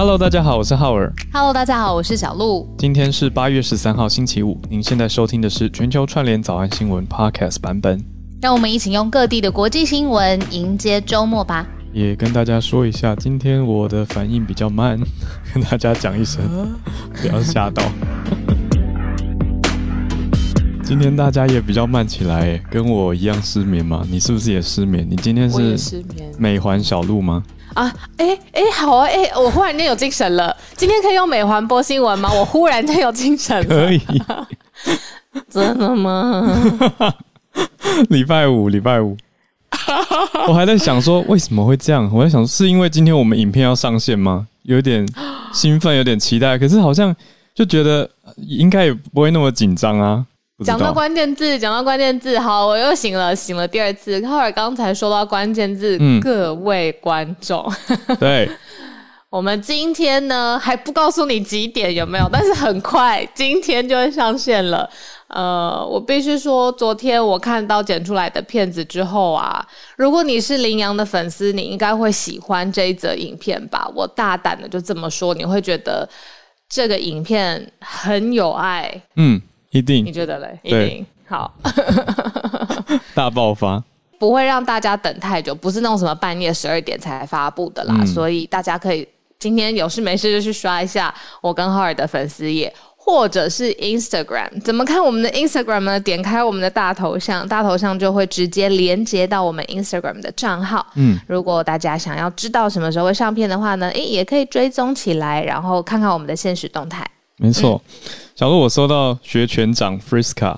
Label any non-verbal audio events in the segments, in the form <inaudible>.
Hello，大家好，我是浩尔。Hello，大家好，我是小鹿。今天是八月十三号，星期五。您现在收听的是全球串联早安新闻 Podcast 版本。让我们一起用各地的国际新闻迎接周末吧。也跟大家说一下，今天我的反应比较慢，<laughs> 跟大家讲一声，不要吓到。<laughs> 今天大家也比较慢起来，跟我一样失眠吗？你是不是也失眠？你今天是失眠美环小鹿吗？啊！哎哎，好啊！哎，我忽然间有精神了。今天可以用美环播新闻吗？我忽然间有精神了。可以。<laughs> 真的吗？<laughs> 礼拜五，礼拜五，<laughs> 我还在想说为什么会这样？我在想是因为今天我们影片要上线吗？有点 <gasps> 兴奋，有点期待，可是好像就觉得应该也不会那么紧张啊。讲到关键字，讲到关键字，好，我又醒了，醒了第二次。浩尔刚才说到关键字，嗯各位观众，对，<laughs> 我们今天呢还不告诉你几点有没有，但是很快今天就会上线了。呃，我必须说，昨天我看到剪出来的片子之后啊，如果你是羚羊的粉丝，你应该会喜欢这一则影片吧？我大胆的就这么说，你会觉得这个影片很有爱，嗯，一定你定觉得嘞？一定好，<laughs> 大爆发。不会让大家等太久，不是那种什么半夜十二点才发布的啦，嗯所以大家可以今天有事没事就去刷一下我跟浩尔的粉丝页。或者是 Instagram，怎么看我们的 Instagram 呢？点开我们的大头像，大头像就会直接连接到我们 Instagram 的账号。嗯，如果大家想要知道什么时候会上片的话呢，诶，也可以追踪起来，然后看看我们的现实动态。没错。小鹿，我收到学全长 Friska。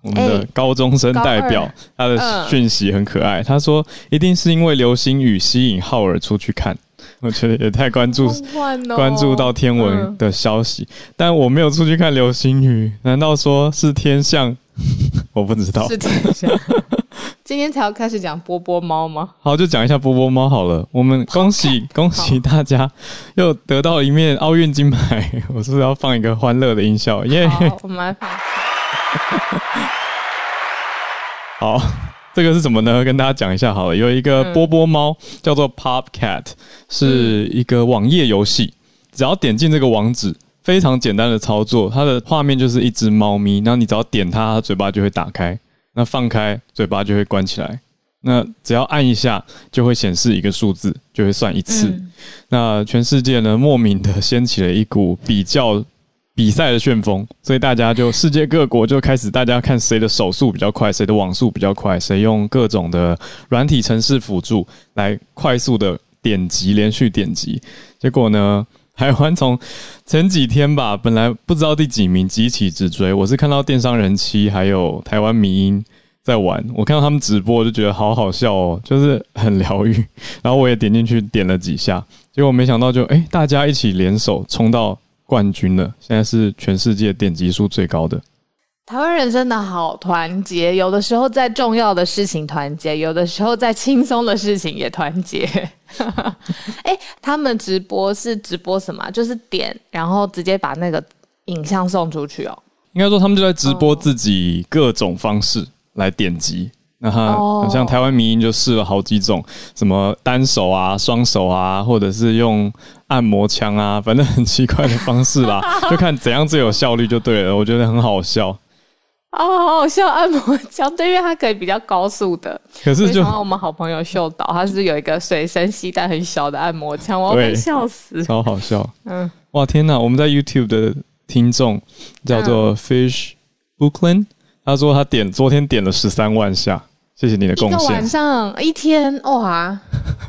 我们的哎高中生代表高，他的嗯讯息很可爱。他说，一定是因为流星雨吸引浩尔出去看。<laughs> 我觉得也太关注哦关注到天文嗯的消息，但我没有出去看流星雨，难道说是天象？<laughs> 我不知道。是等一下。<laughs> 今天才要开始讲波波猫吗？好，就讲一下波波猫好了。我们恭喜恭喜大家又得到一面奥运金牌。<laughs> 我是不是要放一个欢乐的音效？耶、好，我们来放。好，这个是什么呢？跟大家讲一下好了。有一个波波猫叫做 Pop Cat，是一个网页游戏，只要点进这个网址。非常简单的操作，它的画面就是一只猫咪，然后你只要点它，它嘴巴就会打开，那放开嘴巴就会关起来。那只要按一下，就会显示一个数字，就会算一次。嗯那全世界呢，莫名的掀起了一股比较比赛的旋风，所以大家就世界各国就开始大家看谁的手速比较快，谁的网速比较快，谁用各种的软体程式辅助来快速的点击，连续点击。结果呢，台湾从前几天吧，本来不知道第几名，急起直追。我是看到电商人妻还有台湾迷音在玩，我看到他们直播就觉得好好笑哦，就是很疗愈。然后我也点进去点了几下，结果没想到就哎、大家一起联手冲到冠军了，现在是全世界点击数最高的。台湾人真的好团结，有的时候在重要的事情团结，有的时候在轻松的事情也团结。<laughs> 哎、他们直播是直播什么啊？就是点，然后直接把那个影像送出去哦。应该说他们就在直播自己各种方式来点击。那他哦很像台湾民音就试了好几种，什么单手啊、双手啊，或者是用按摩枪啊，反正很奇怪的方式啦，<laughs> 就看怎样最有效率就对了。我觉得很好笑，哦，好好笑！按摩枪，对，因为它可以比较高速的。可是就我们好朋友秀导，他是有一个随身携带很小的按摩枪，我要被笑死。超好笑。嗯，哇，天哪！我们在 YouTube 的听众叫做 Fish Brooklyn，他说他点昨天点了十三万下，谢谢你的贡一个晚，上一天，哇！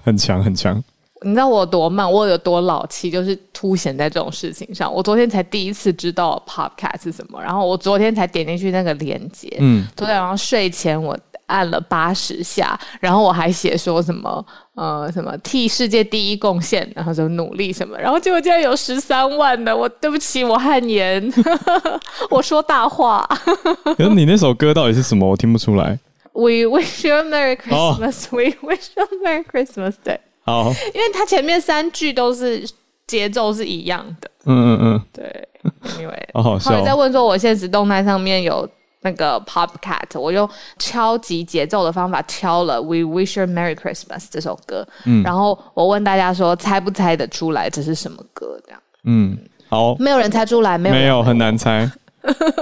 很 <laughs> 强很强。你知道我有多慢，我有多老气，就是凸显在这种事情上。我昨天才第一次知道 Podcast 是什么，然后我昨天才点进去那个链接，嗯，昨天晚上睡前我按了八十下，然后我还写说什么呃什么替世界第一贡献，然后说努力什么，然后结果竟然有十三万的，我对不起，我汗颜，<laughs> 我说大话。可是你那首歌到底是什么？我听不出来。We wish you a Merry <laughs> 哦 Christmas,、We wish you a Merry Christmas Day。好，因为他前面三句都是节奏是一样的。嗯嗯嗯，对，因为好好笑。后来在问说，我现实动态上面有那个 Popcat，我用超级节奏的方法敲了《We Wish You Merry Christmas》这首歌，嗯，然后我问大家说，猜不猜得出来这是什么歌？这样，嗯，好，没有人猜出来，没有，没有很难猜，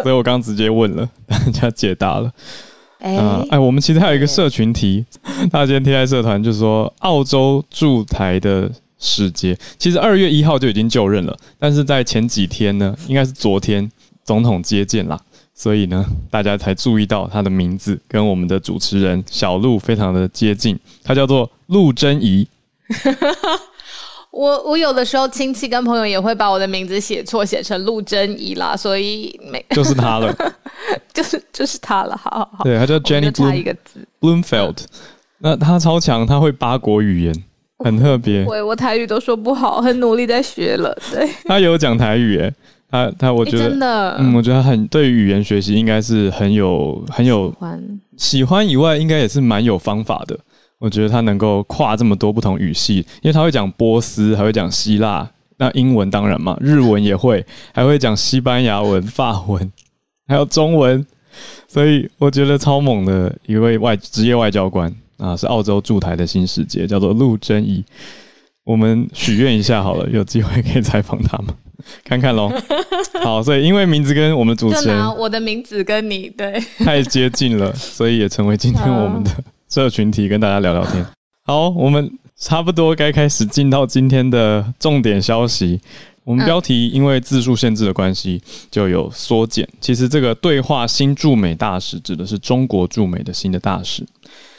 所以我刚直接问了，<laughs> 大家解答了。哎，哎，我们其实还有一个社群题，<laughs> 大家今天贴在社团，就是说澳洲驻台的使节，其实二月一号就已经就任了，但是在前几天呢，应该是昨天总统接见啦。所以呢，大家才注意到他的名字跟我们的主持人小鹿非常的接近，他叫做陆贞怡。<laughs> 我我有的时候亲戚跟朋友也会把我的名字写错，写成陆贞怡啦，所以没 <laughs> 就是他了，<laughs> 就是就是他了。好好好，对他叫 Jenny，差一个字 Bloomfield。那他超强，他会八国语言，很特别。我我台语都说不好，很努力在学了。对，<laughs> 他有讲台语诶。他他，我觉得真的，嗯，我觉得很对语言学习应该是很有很有喜欢以外，应该也是蛮有方法的。我觉得他能够跨这么多不同语系，因为他会讲波斯，还会讲希腊，那英文当然嘛，日文也会，还会讲西班牙文、法文，还有中文，所以我觉得超猛的一位外职业外交官啊，是澳洲驻台的新世界，叫做陆贞怡。我们许愿一下好了，有机会可以采访他吗？看看喽，好，所以因为名字跟我们主持人，我的名字跟你对太接近了，所以也成为今天我们的社群体，跟大家聊聊天。<laughs> 好，我们差不多该开始进到今天的重点消息。我们标题因为字数限制的关系，就有缩减。其实这个对话新驻美大使指的是中国驻美的新的大使。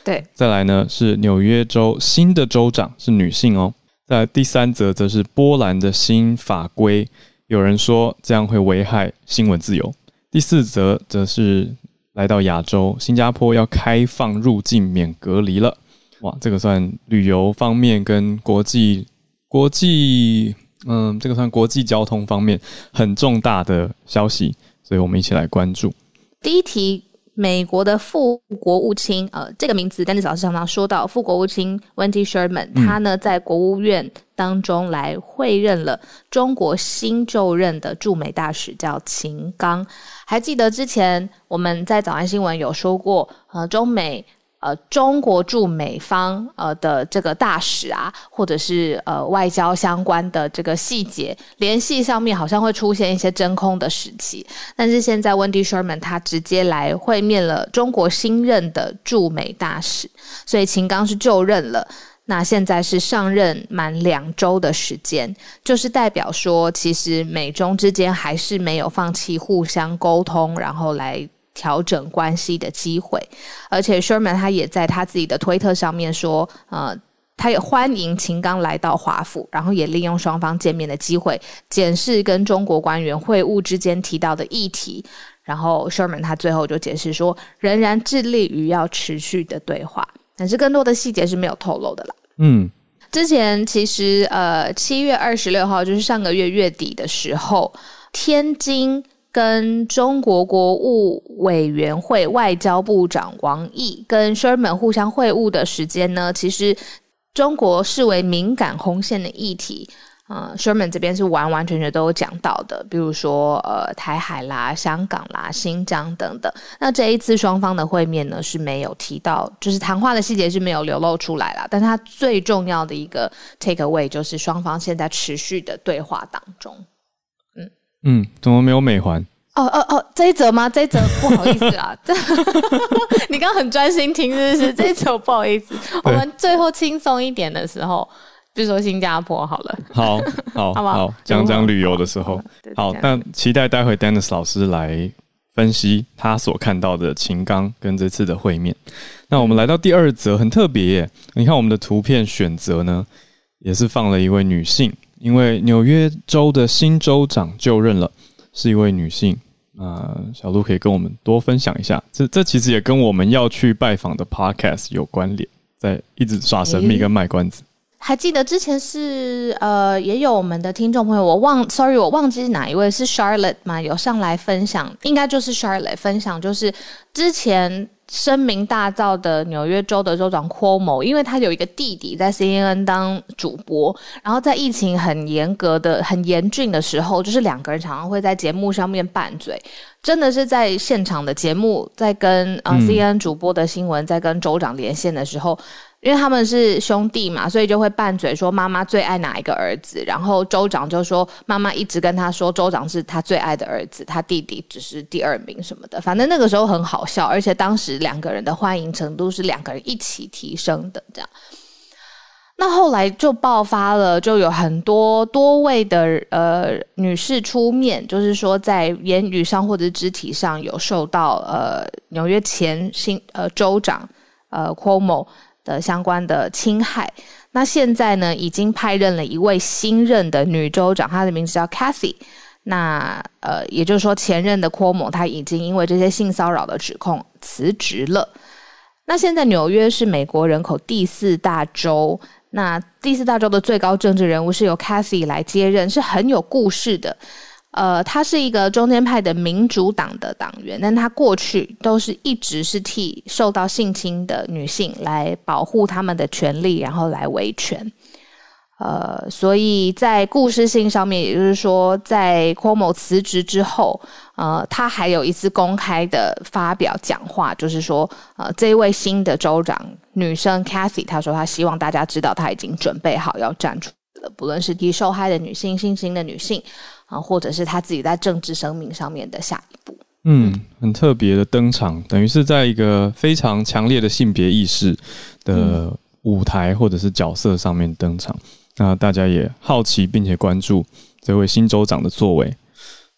对，再来呢是纽约州新的州长是女性哦。在第三则则是波兰的新法规，有人说这样会危害新闻自由。第四则则是来到亚洲，新加坡要开放入境免隔离了。哇，这个算旅游方面跟国际国际，嗯，这个算国际交通方面很重大的消息，所以我们一起来关注。第一题。美国的副国务卿，呃，这个名字丹尼老师常常说到，副国务卿 Wendy Sherman，他呢在国务院当中来会任了中国新就任的驻美大使，叫秦刚。还记得之前我们在早安新闻有说过，呃，中美。呃，中国驻美方呃的这个大使啊，或者是呃外交相关的这个细节联系上面，好像会出现一些真空的时期。但是现在，Wendy Sherman 他直接来会面了中国新任的驻美大使，所以秦刚是就任了。那现在是上任满两周的时间，就是代表说，其实美中之间还是没有放弃互相沟通，然后来。调整关系的机会，而且 Sherman 他也在他自己的推特上面说，呃，他也欢迎秦刚来到华府，然后也利用双方见面的机会，检视跟中国官员会晤之间提到的议题。然后 Sherman 他最后就解释说，仍然致力于要持续的对话，但是更多的细节是没有透露的啦。嗯，之前其实呃，七月二十六号就是上个月月底的时候，天津。跟中国国务委员会外交部长王毅跟 Sherman 互相会晤的时间呢，其实中国视为敏感红线的议题，呃，Sherman 这边是完完全全都有讲到的，比如说呃台海啦、香港啦、新疆等等。那这一次双方的会面呢是没有提到，就是谈话的细节是没有流露出来啦。但它最重要的一个 take away 就是双方现在持续的对话当中。嗯，怎么没有美环？哦哦哦，这一则吗？这一则不好意思啊，<laughs> 你刚刚很专心听，是不是？这一则不好意思，我们最后轻松一点的时候，比如说新加坡好了。好好 <laughs> 好，讲讲旅游的时候，好，那期待待会 Dennis 老师来分析他所看到的秦刚跟这次的会面。那我们来到第二则，很特别耶！你看我们的图片选择呢，也是放了一位女性。因为纽约州的新州长就任了，是一位女性。那小鹿可以跟我们多分享一下，这这其实也跟我们要去拜访的 podcast 有关联，在一直耍神秘跟卖关子。还记得之前是呃，也有我们的听众朋友，我忘，sorry，我忘记是哪一位是 Charlotte 吗？有上来分享，应该就是 Charlotte 分享，就是之前。声名大噪的纽约州的州长 Cuomo，因为他有一个弟弟在 CNN 当主播，然后在疫情很严格的、很严峻的时候，就是两个人常常会在节目上面拌嘴，真的是在现场的节目在跟呃 CNN 主播的新闻在跟州长连线的时候。因为他们是兄弟嘛，所以就会拌嘴说妈妈最爱哪一个儿子，然后州长就说妈妈一直跟他说州长是他最爱的儿子，他弟弟只是第二名什么的。反正那个时候很好笑，而且当时两个人的欢迎程度是两个人一起提升的。这样，那后来就爆发了，就有很多多位的呃女士出面，就是说在言语上或者肢体上有受到呃纽约前新呃州长呃 Cuomo。的相关的侵害，那现在呢，已经派任了一位新任的女州长，她的名字叫 Kathy。那呃，也就是说，前任的 Cuomo 他已经因为这些性骚扰的指控辞职了。那现在纽约是美国人口第四大州，那第四大州的最高政治人物是由 Kathy 来接任，是很有故事的。呃，他是一个中间派的民主党的党员，但他过去都是一直是替受到性侵的女性来保护他们的权利，然后来维权。呃，所以在故事性上面，也就是说，在 Cuomo 辞职之后，呃，他还有一次公开的发表讲话，就是说，呃，这位新的州长女生 Cathy，她说她希望大家知道，她已经准备好要站出了，不论是替受害的女性、性侵的女性。啊，或者是他自己在政治生命上面的下一步。嗯，很特别的登场，等于是在一个非常强烈的性别意识的舞台或者是角色上面登场。那大家也好奇并且关注这位新州长的作为。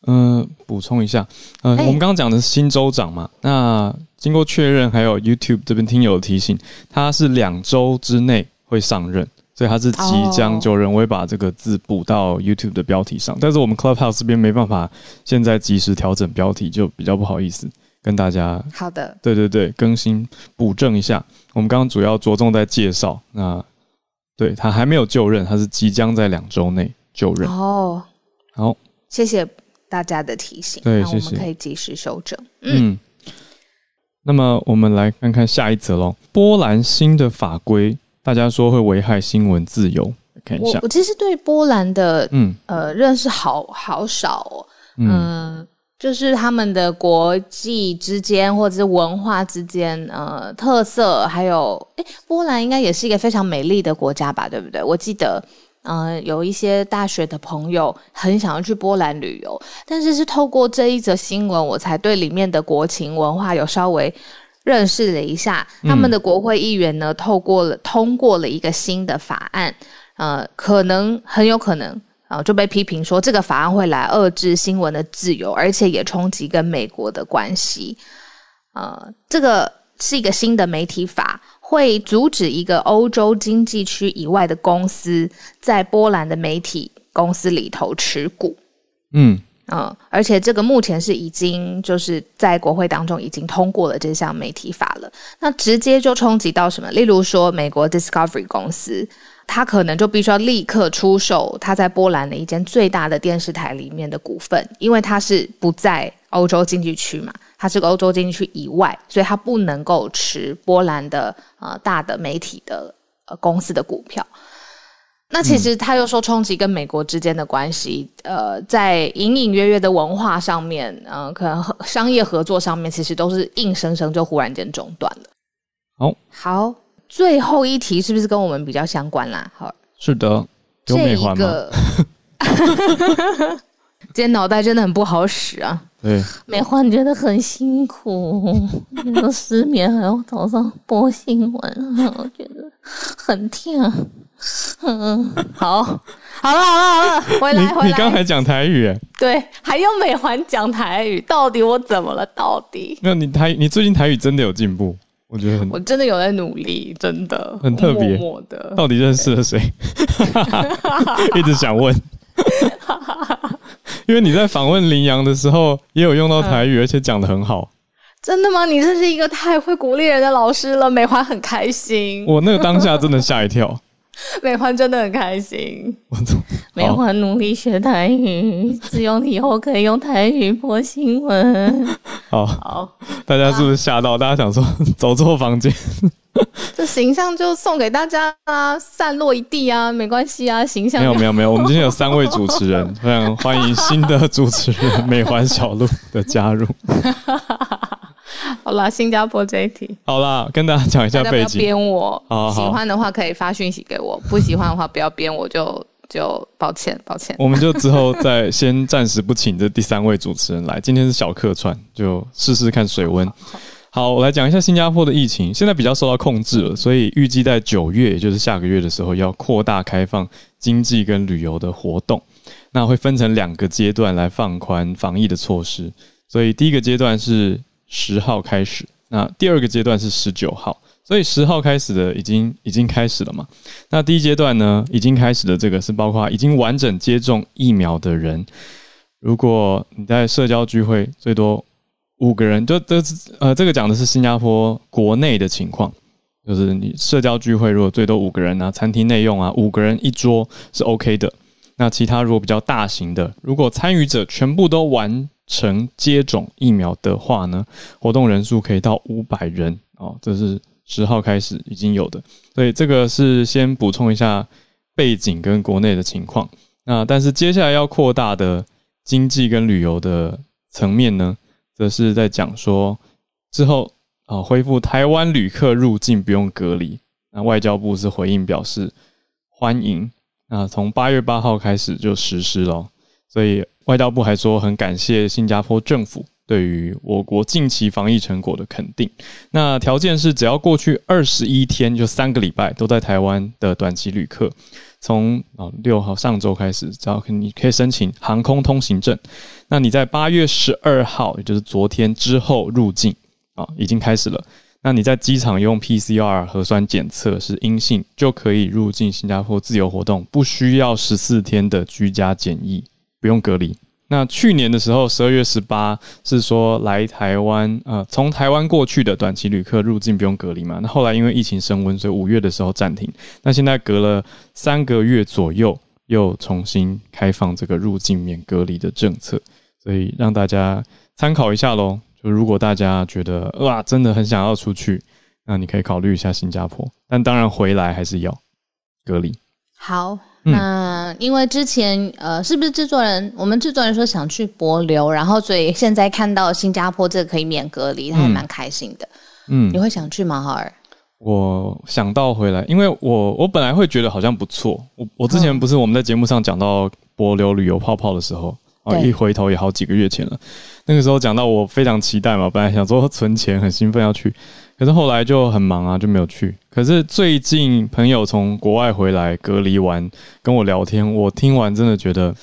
嗯，补充一下，呃，我们刚刚讲的是新州长嘛？那经过确认，还有 YouTube 这边听友的提醒，他是两周之内会上任。所以他是即将就任，我会把这个字补到 YouTube 的标题上。但是我们 Clubhouse 这边没办法现在及时调整标题，就比较不好意思跟大家。好的，对对对，更新补正一下。我们刚刚主要着重在介绍，那对他还没有就任，他是即将在两周内就任。哦，好，谢谢大家的提醒。对，谢谢，可以及时修正。嗯，那么我们来看看下一则喽。波兰新的法规。大家说会危害新闻自由，看一下。我其实对波兰的嗯呃认识好好少哦，嗯，就是他们的国际之间或者是文化之间呃特色，还有哎，波兰应该也是一个非常美丽的国家吧，对不对？我记得嗯有一些大学的朋友很想要去波兰旅游，但是是透过这一则新闻，我才对里面的国情文化有稍微。认识了一下，他们的国会议员呢，透过了通过了一个新的法案，呃，可能很有可能啊，就被批评说这个法案会来遏制新闻的自由，而且也冲击跟美国的关系。呃，这个是一个新的媒体法，会阻止一个欧洲经济区以外的公司在波兰的媒体公司里头持股。嗯。嗯，而且这个目前是已经就是在国会当中已经通过了这项媒体法了。那直接就冲击到什么？例如说，美国 Discovery 公司，它可能就必须要立刻出售它在波兰的一间最大的电视台里面的股份，因为它是不在欧洲经济区嘛，它是个欧洲经济区以外，所以它不能够持波兰的呃大的媒体的呃公司的股票。那其实他又说冲击跟美国之间的关系，呃，在隐隐约约的文化上面，嗯，可能商业合作上面，其实都是硬生生就忽然间中断了。好，好，最后一题是不是跟我们比较相关啦？好，是的，有美环吗？<laughs> 今天脑袋真的很不好使啊。对，美环觉得很辛苦，那个失眠还要早上播新闻，我觉得很甜。嗯，<laughs> 好，好了，好了，好了，回来，回来。你刚才讲台语，对，还用美环讲台语，到底我怎么了？到底？那你台，你最近台语真的有进步，我觉得很，我真的有在努力，真的很特别。的，到底认识了谁？<laughs> 一直想问，<laughs> 因为你在访问林阳的时候也有用到台语，而且讲的很好。真的吗？你真是一个太会鼓励人的老师了，美环很开心。我那个当下真的吓一跳。<laughs> 美环真的很开心。美环努力学台语，希望以后可以用台语播新闻。好？好，大家是不是吓到？大家想说 <laughs> 走错房间？<laughs> 这形象就送给大家啊，散落一地啊，没关系啊，形象没有没有没有，我们今天有三位主持人，非常欢迎新的主持人美环小鹿的加入。<laughs> 好啦，新加坡这一题，好啦，跟大家讲一下背景不要。编我好好，喜欢的话可以发讯息给我，<laughs> 不喜欢的话不要编我就就抱歉抱歉。我们就之后再先暂时不请这第三位主持人来，今天是小客串，就试试看水温。好，我来讲一下新加坡的疫情，现在比较受到控制了，所以预计在九月，也就是下个月的时候，要扩大开放经济跟旅游的活动。那会分成两个阶段来放宽防疫的措施，所以第一个阶段是十号开始，那第二个阶段是十九号。所以十号开始的已经已经开始了嘛？那第一阶段呢，已经开始的这个是包括已经完整接种疫苗的人，如果你在社交聚会最多五个人，就这呃这个讲的是新加坡国内的情况，就是你社交聚会如果最多五个人啊，餐厅内用啊，五个人一桌是 OK 的。那其他如果比较大型的，如果参与者全部都完成接种疫苗的话呢，活动人数可以到五百人哦，这是十号开始已经有的。所以这个是先补充一下背景跟国内的情况。那但是接下来要扩大的经济跟旅游的层面呢，则是在讲说之后啊恢复台湾旅客入境不用隔离。那外交部是回应表示欢迎。那从八月八号开始就实施了，所以外交部还说很感谢新加坡政府对于我国近期防疫成果的肯定。那条件是只要过去二十一天，就三个礼拜都在台湾的短期旅客，从啊六号上周开始，只要你可以申请航空通行证。那你在八月十二号，也就是昨天之后入境啊，已经开始了。那你在机场用 PCR 核酸检测是阴性，就可以入境新加坡自由活动，不需要十四天的居家检疫，不用隔离。那去年的时候，十二月十八是说来台湾，呃，从台湾过去的短期旅客入境不用隔离嘛？那后来因为疫情升温，所以五月的时候暂停。那现在隔了三个月左右，又重新开放这个入境免隔离的政策，所以让大家参考一下喽。就如果大家觉得哇，真的很想要出去，那你可以考虑一下新加坡。但当然回来还是要隔离。好，那因为之前呃，是不是制作人？我们制作人说想去博流，然后所以现在看到新加坡这可以免隔离，他还蛮开心的。嗯，你会想去吗，哈尔？我想到回来，因为我我本来会觉得好像不错。我我之前不是我们在节目上讲到博流旅游泡泡的时候。哦，一回头也好几个月前了。那个时候讲到我非常期待嘛，本来想说存钱很兴奋要去，可是后来就很忙啊，就没有去。可是最近朋友从国外回来隔离完跟我聊天，我听完真的觉得，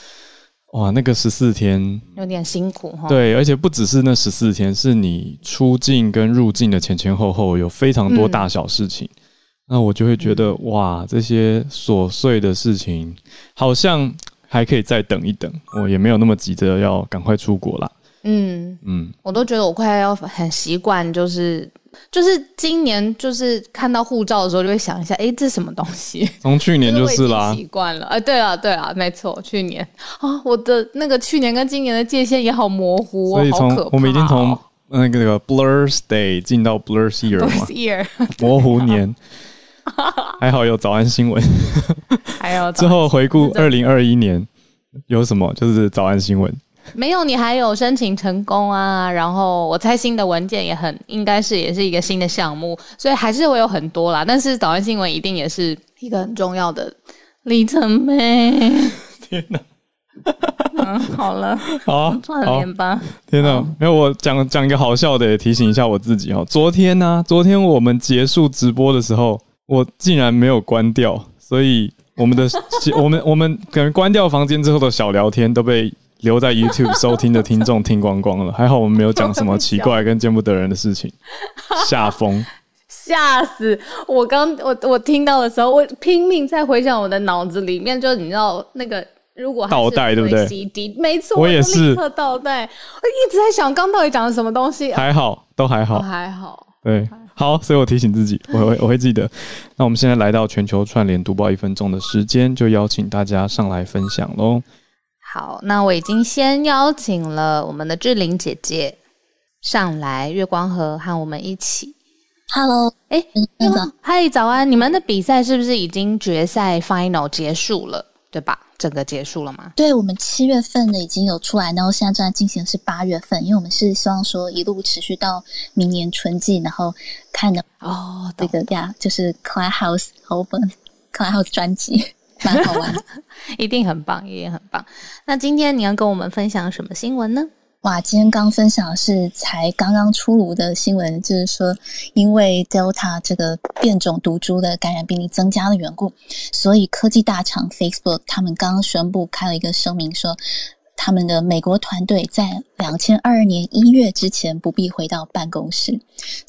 哇，那个十四天有点辛苦哈。对，而且不只是那十四天，是你出境跟入境的前前后后有非常多大小事情。那我就会觉得，哇，这些琐碎的事情好像。还可以再等一等，我也没有那么急着要赶快出国啦。嗯嗯，我都觉得我快要很习惯，就是就是今年就是看到护照的时候就会想一下，哎，这什么东西？从去年就是啦，<laughs> 习惯了。哎，对啊，对啊，没错，去年啊，我的那个去年跟今年的界限也好模糊，所以从我们已经从那个 blur day 进到 blur year 嘛，<laughs> 模糊年。<laughs> 还好有早安新闻，还有之后回顾二零二一年有什么？就是早安新闻没有，你还有申请成功啊？然后我猜新的文件也很应该是也是一个新的项目，所以还是会有很多啦。但是早安新闻一定也是一个很重要的里程碑。天哪！嗯，好了，<laughs> 好串联吧。天哪！没有我讲讲一个好笑的，提醒一下我自己哦。昨天呢，昨天我们结束直播的时候。我竟然没有关掉，所以我们的 <laughs> 我们我们可能关掉房间之后的小聊天都被留在 YouTube <laughs> 收听的听众听光光了。还好我们没有讲什么奇怪跟见不得人的事情，<laughs> 吓疯，吓死！我刚我我听到的时候，我拼命在回想我的脑子里面，就你知道那个如果倒带对不对？CD 没错，我也是倒带，我一直在想刚到底讲的什么东西。还好，都还好，还好，对。好，所以我提醒自己，我会我会记得。那我们现在来到全球串联读报一分钟的时间，就邀请大家上来分享喽。好，那我已经先邀请了我们的志玲姐姐上来，月光河和我们一起。Hello，哎，那个嗨，早安！你们的比赛是不是已经决赛 final 结束了？对吧？整个结束了吗？对我们七月份的已经有出来，然后现在正在进行的是八月份，因为我们是希望说一路持续到明年春季，然后看的哦，这个呀，就是 Clubhouse Open <laughs> Clubhouse 专辑，<laughs> 蛮好玩的。一定很棒，一定很棒。那今天你要跟我们分享什么新闻呢？哇，今天刚分享的是才刚刚出炉的新闻，就是说，因为 Delta 这个变种毒株的感染病例增加的缘故，所以科技大厂 Facebook 他们刚刚宣布开了一个声明说。他们的美国团队在两千二二年一月之前不必回到办公室。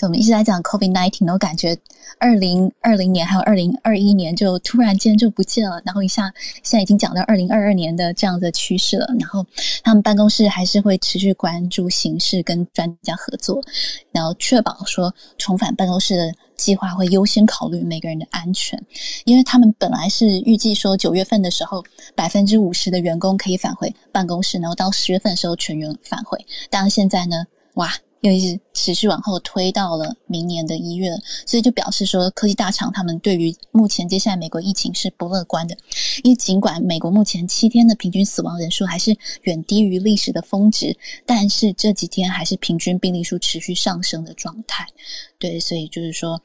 我们一直在讲 COVID nineteen，我感觉二零二零年还有二零二一年就突然间就不见了，然后一下现在已经讲到二零二二年的这样的趋势了。然后他们办公室还是会持续关注形势，跟专家合作，然后确保说重返办公室的计划会优先考虑每个人的安全，因为他们本来是预计说九月份的时候百分之五十的员工可以返回办公室，然后到十月份的时候全员返回，但是现在呢，哇！又一直持续往后推到了明年的一月，所以就表示说，科技大厂他们对于目前接下来美国疫情是不乐观的。因为尽管美国目前七天的平均死亡人数还是远低于历史的峰值，但是这几天还是平均病例数持续上升的状态。对，所以就是说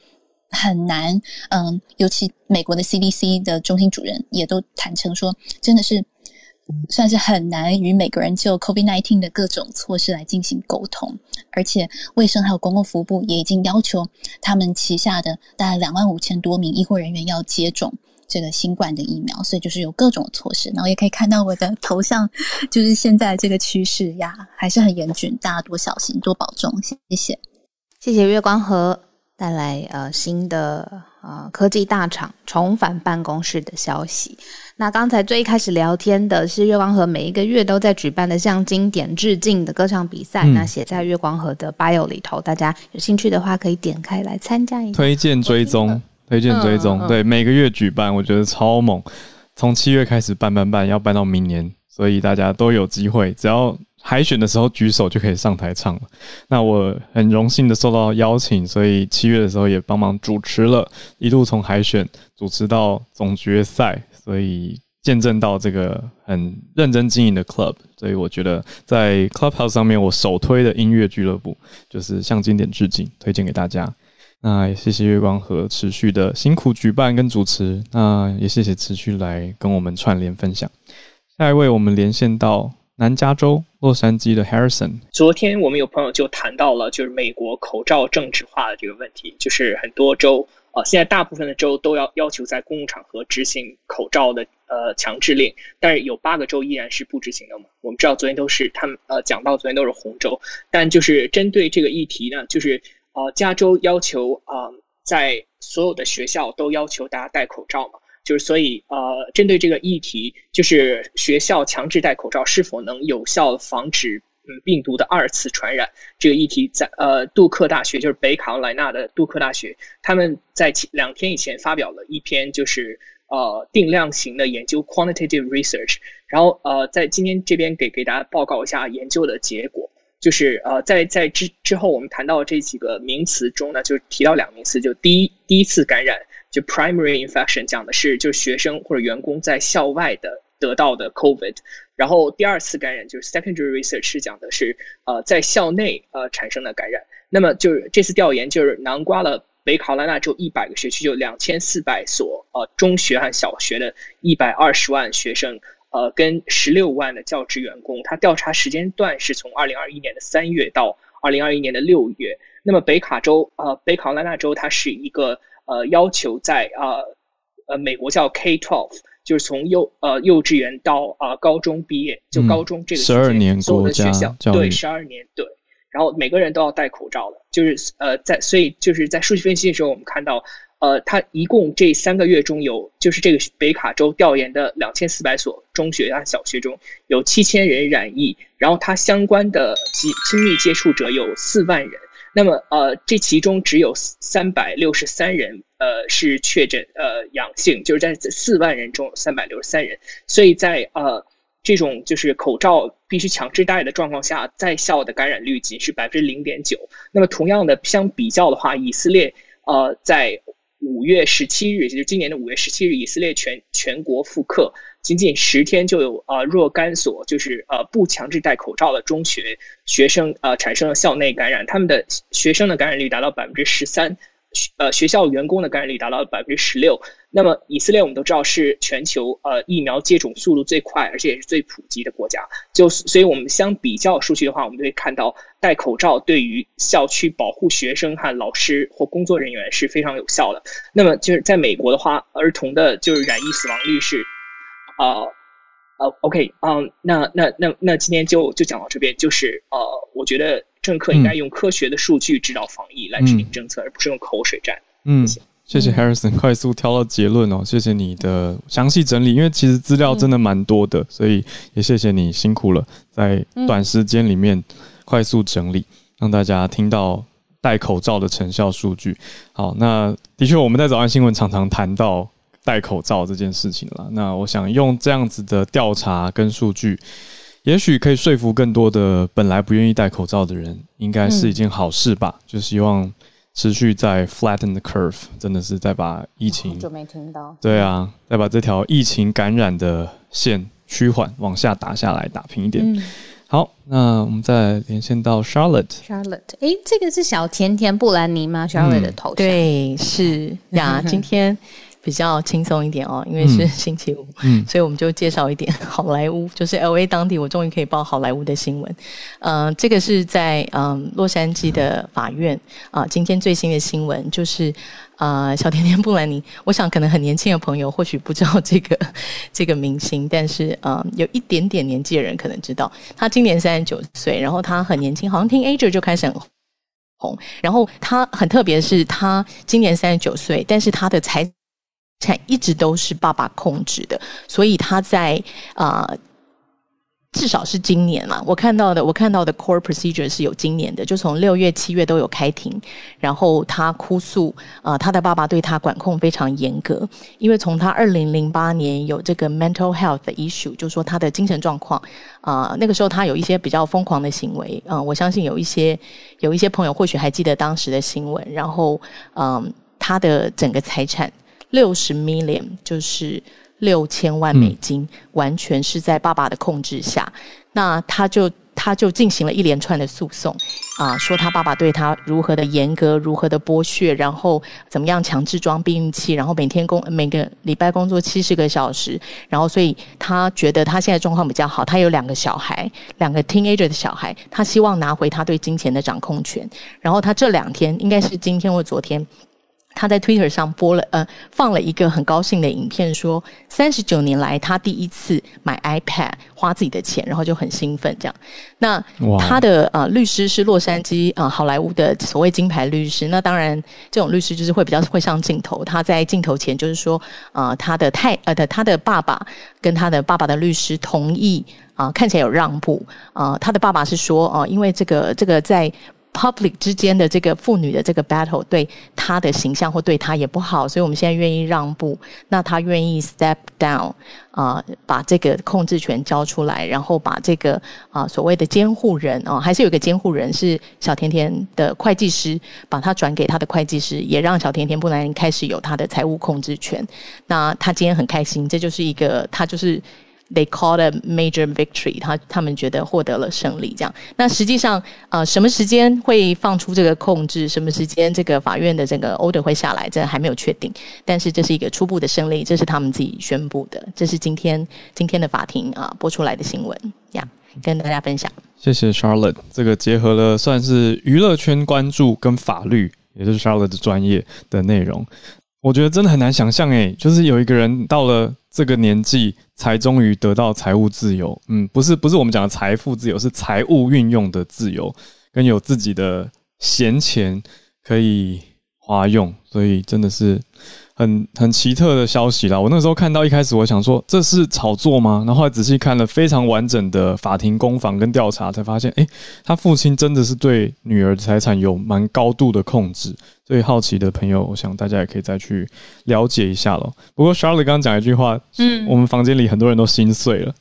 很难，嗯，尤其美国的 CDC 的中心主任也都坦诚说，真的是。算是很难与每个人就 COVID-19 的各种措施来进行沟通，而且卫生还有公共服务部也已经要求他们旗下的大概两万五千多名医护人员要接种这个新冠的疫苗，所以就是有各种措施。然后也可以看到我的头像，就是现在这个趋势呀，还是很严峻，大家多小心，多保重，谢谢。谢谢月光河带来呃新的呃科技大厂重返办公室的消息。那刚才最一开始聊天的是月光河每一个月都在举办的向经典致敬的歌唱比赛，嗯那写在月光河的 bio 里头，大家有兴趣的话可以点开来参加一下。推荐追踪，推荐追踪，嗯嗯对，每个月举办，我觉得超猛。从七月开始办办办，要办到明年，所以大家都有机会，只要海选的时候举手就可以上台唱了。那我很荣幸的受到邀请，所以七月的时候也帮忙主持了，一路从海选主持到总决赛，所以见证到这个很认真经营的 club。所以我觉得在 Clubhouse 上面，我首推的音乐俱乐部就是向经典致敬，推荐给大家。那也谢谢月光河持续的辛苦举办跟主持，那也谢谢持续来跟我们串联分享。下一位，我们连线到南加州洛杉矶的 Harrison。昨天我们有朋友就谈到了，就是美国口罩政治化的这个问题，就是很多州，呃，现在大部分的州都要要求在公共场合执行口罩的呃强制令，但是有八个州依然是不执行的嘛。我们知道昨天都是他们呃讲到昨天都是红州，但就是针对这个议题呢，就是呃加州要求啊、在所有的学校都要求大家戴口罩嘛。就是所以呃，针对这个议题，就是学校强制戴口罩是否能有效防止嗯病毒的二次传染这个议题在，呃杜克大学就是北卡罗来纳的杜克大学，他们在其两天以前发表了一篇就是呃定量型的研究 （quantitative research），然后呃在今天这边给给大家报告一下研究的结果。就是呃，在在之之后，我们谈到这几个名词中呢，就提到两个名词，就第一第一次感染，就 primary infection 讲的是就是学生或者员工在校外的得到的 COVID，然后第二次感染就是 secondary research 是讲的是呃在校内呃产生的感染。那么就是这次调研就是囊括了北卡罗来纳州一百个学区，就两千四百所呃中学和小学的一百二十万学生。呃，跟十六万的教职员工，他调查时间段是从二零二一年的三月到二零二一年的六月。那么北卡州，呃，北卡罗来纳州，它是一个呃要求在呃呃美国叫 K twelve，就是从幼呃幼稚园到啊、呃、高中毕业，就高中这个十二年所有的学校对十二年对，然后每个人都要戴口罩的，就是呃在所以就是在数据分析的时候，我们看到。呃，它一共这三个月中有，就是这个北卡州调研的两千四百所中学啊小学中有七千人染疫，然后它相关的及亲密接触者有四万人，那么呃，这其中只有三百六十三人呃是确诊呃阳性，就是在四万人中三百六十三人，所以在呃这种就是口罩必须强制戴的状况下，在校的感染率仅是百分之零点九。那么同样的相比较的话，以色列呃在五月十七日，也就是今年的五月十七日，以色列全全国复课。仅仅十天就有啊若干所就是呃不强制戴口罩的中学学生呃产生了校内感染，他们的学生的感染率达到百分之十三，呃学校员工的感染率达到百分之十六。那么以色列我们都知道是全球呃疫苗接种速度最快而且也是最普及的国家，就所以我们相比较数据的话，我们就会看到戴口罩对于校区保护学生和老师或工作人员是非常有效的。那么就是在美国的话，儿童的就是染疫死亡率是。啊，呃，OK，嗯，那那那那今天就就讲到这边，就是呃，我觉得政客应该用科学的数据指导防疫来制定政策，而不是用口水战。嗯，谢谢 Harrison，快速挑到结论哦，谢谢你的详细整理，因为其实资料真的蛮多的，所以也谢谢你辛苦了，在短时间里面快速整理，让大家听到戴口罩的成效数据。好，那的确我们在早安新闻常常谈到。戴口罩这件事情了，那我想用这样子的调查跟数据，也许可以说服更多的本来不愿意戴口罩的人，应该是一件好事吧。就希望持续在 flatten the curve，真的是在把疫情就没听到，对啊，再把这条疫情感染的线趋缓往下打下来，打平一点。好，那我们再连线到 Charlotte。Charlotte，哎，这个是小甜甜布兰妮吗？Charlotte 的头像，对，是呀，<laughs> 今天。比较轻松一点哦，因为是星期五，所以我们就介绍一点 <laughs> 好莱坞，就是 L A 当地，我终于可以报好莱坞的新闻。呃，这个是在嗯洛杉矶的法院啊，今天最新的新闻就是啊，小甜甜布兰妮，我想可能很年轻的朋友或许不知道这个 <laughs> 这个明星，但是嗯，有一点点年纪的人可能知道，他今年三十九岁，然后他很年轻，好像听 Ager 就开始很红，然后他很特别的是，他今年三十九岁，但是他的财产一直都是爸爸控制的，所以他在啊，至少是今年嘛，我看到的，我看到的 core procedure 是有今年的，就从六月、七月都有开庭，然后他哭诉啊，他的爸爸对他管控非常严格，因为从他二零零八年有这个 mental health issue，就说他的精神状况啊，那个时候他有一些比较疯狂的行为，嗯，我相信有一些有一些朋友或许还记得当时的新闻，然后嗯，他的整个财产。六十 million 就是六千万美金，完全是在爸爸的控制下。那他就他就进行了一连串的诉讼啊，说他爸爸对他如何的严格，如何的剥削，然后怎么样强制装避孕器，然后每天工每个礼拜工作七十个小时，然后所以他觉得他现在状况比较好，他有两个小孩，两个 teenager 的小孩，他希望拿回他对金钱的掌控权。然后他这两天应该是今天或昨天。他在 Twitter 上播了呃放了一个很高兴的影片，说三十九年来他第一次买 iPad 花自己的钱，然后就很兴奋这样。那他的呃律师是洛杉矶啊好莱坞的所谓金牌律师。那当然这种律师就是会比较会上镜头。他在镜头前就是说啊他的太呃的他的爸爸跟他的爸爸的律师同意啊看起来有让步啊他的爸爸是说哦因为这个这个在。Public 之间的这个妇女的这个 battle 对她的形象或对她也不好，所以我们现在愿意让步。那她愿意 step down 啊，把这个控制权交出来，然后把这个啊所谓的监护人啊，还是有一个监护人是小甜甜的会计师，把她转给他的会计师，也让小甜甜不能开始有他的财务控制权。那他今天很开心，这就是一个他就是。They call a major victory，他他们觉得获得了胜利。这样，那实际上，呃，什么时间会放出这个控制？什么时间这个法院的这个 order 会下来？这还没有确定。但是这是一个初步的胜利，这是他们自己宣布的。这是今天今天的法庭啊播出来的新闻呀，跟大家分享。谢谢 Charlotte，这个结合了算是娱乐圈关注跟法律，也就是 Charlotte 的专业的内容。我觉得真的很难想象，诶，就是有一个人到了这个年纪。才终于得到财务自由，嗯，不是不是我们讲的财富自由，是财务运用的自由，跟有自己的闲钱可以花用，所以真的是。很很奇特的消息啦！我那时候看到一开始，我想说这是炒作吗？然后来仔细看了非常完整的法庭攻防跟调查，才发现，哎，他父亲真的是对女儿财产有蛮高度的控制。所以好奇的朋友，我想大家也可以再去了解一下咯。不过 Charlie 刚刚讲一句话，嗯，我们房间里很多人都心碎了，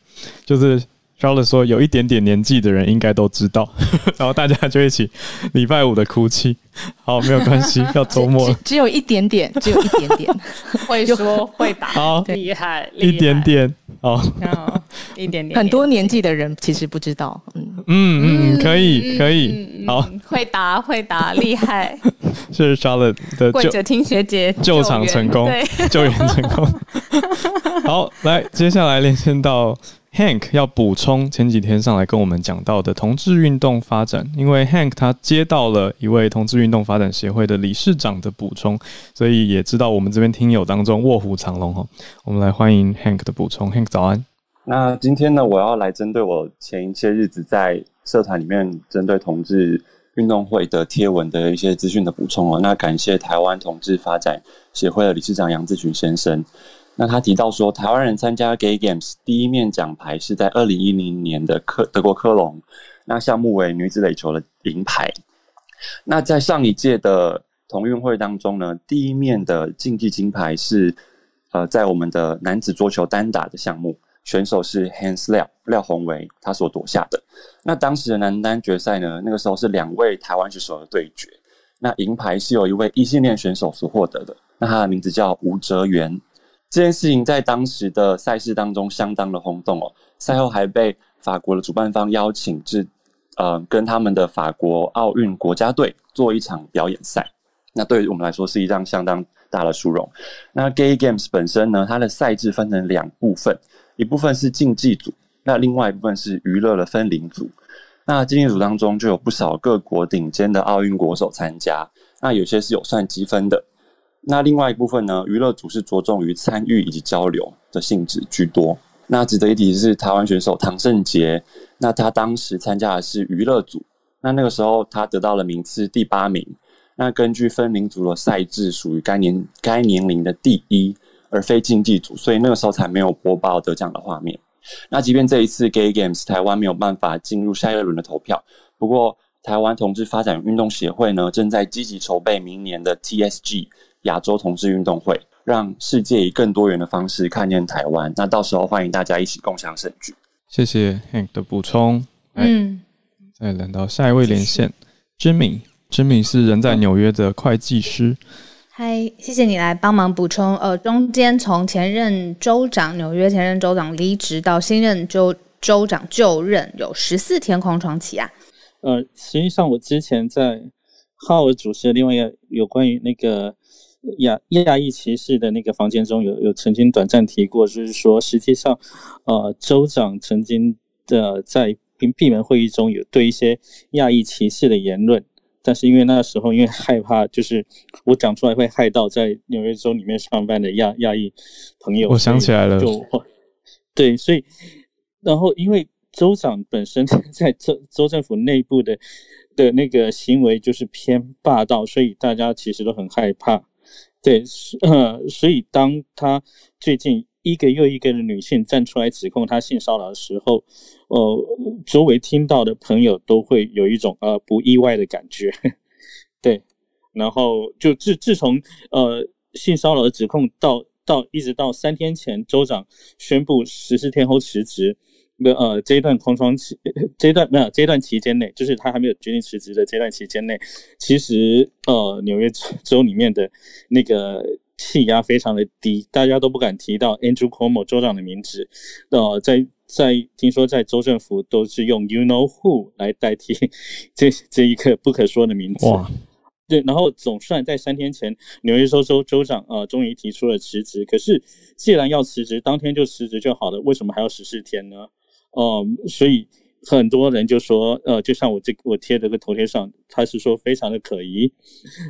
就是。Charles 说：“有一点点年纪的人应该都知道，<laughs> 然后大家就一起礼拜五的哭泣。好，没有关系，<laughs> 要周末了。只有一点点，只有一点点，<laughs> 会说会打，好厉害，一点点，好，一点点。很多年纪的人其实不知道。嗯嗯嗯，可以可以，好，会打会打，厉害。谢谢 Charles 的跪着听学姐救场成功，救援成功。好，来，接下来连线到。” Hank 要补充前几天上来跟我们讲到的同志运动发展，因为 Hank 他接到了一位同志运动发展协会的理事长的补充，所以也知道我们这边听友当中卧虎藏龙哈。我们来欢迎 Hank 的补充，Hank 早安。那今天呢，我要来针对我前一些日子在社团里面针对同志运动会的贴文的一些资讯的补充哦。那感谢台湾同志发展协会的理事长杨志群先生。那他提到说，台湾人参加 Gay Games 第一面奖牌是在二零一零年的科德国科隆，那项目为女子垒球的银牌。那在上一届的同运会当中呢，第一面的竞技金牌是呃在我们的男子桌球单打的项目，选手是 Hans 廖廖宏伟他所夺下的。那当时的男单决赛呢，那个时候是两位台湾选手的对决，那银牌是由一位异性恋选手所获得的，那他的名字叫吴哲元。这件事情在当时的赛事当中相当的轰动哦，赛后还被法国的主办方邀请至，呃，跟他们的法国奥运国家队做一场表演赛。那对于我们来说是一张相当大的殊荣。那 Gay Games 本身呢，它的赛制分成两部分，一部分是竞技组，那另外一部分是娱乐的分龄组。那竞技组当中就有不少各国顶尖的奥运国手参加，那有些是有算积分的。那另外一部分呢，娱乐组是着重于参与以及交流的性质居多。那值得一提的是，台湾选手唐胜杰，那他当时参加的是娱乐组，那那个时候他得到了名次第八名。那根据分龄组的赛制，属于该年该年龄的第一，而非竞技组，所以那个时候才没有播报得奖的画面。那即便这一次 Gay Games 台湾没有办法进入下一轮的投票，不过台湾同志发展运动协会呢，正在积极筹备明年的 TSG。亚洲同志运动会，让世界以更多元的方式看见台湾。那到时候欢迎大家一起共享盛举。谢谢 Hank 的补充。嗯，再轮到下一位连线，Jimmy，Jimmy 是人在纽约的会计师。嗨，谢谢你来帮忙补充。呃，中间从前任州长纽约前任州长离职到新任州州长就任，有十四天空窗期啊。呃，实际上我之前在哈尔主持的另外一个有关于那个。亚亚裔歧视的那个房间中有有曾经短暂提过，就是说实际上，呃，州长曾经的在闭闭门会议中有对一些亚裔歧视的言论，但是因为那时候因为害怕，就是我讲出来会害到在纽约州里面上班的亚亚裔朋友，我想起来了，就对，所以然后因为州长本身 <laughs> 在州州政府内部的的那个行为就是偏霸道，所以大家其实都很害怕。对，呃，所以当他最近一个又一个的女性站出来指控他性骚扰的时候，呃，周围听到的朋友都会有一种呃不意外的感觉，<laughs> 对，然后就自自从呃性骚扰的指控到到一直到三天前州长宣布十四天后辞职。个呃，这一段空窗期，这一段没有，这一段期间内，就是他还没有决定辞职的这段期间内，其实呃，纽约州里面的那个气压非常的低，大家都不敢提到 Andrew Cuomo 州长的名字。呃，在在听说在州政府都是用 You know who 来代替这这一个不可说的名字。哇，对，然后总算在三天前，纽约州州州长呃终于提出了辞职。可是既然要辞职，当天就辞职就好了，为什么还要十四天呢？哦，所以很多人就说，呃，就像我这我贴这个头贴上，他是说非常的可疑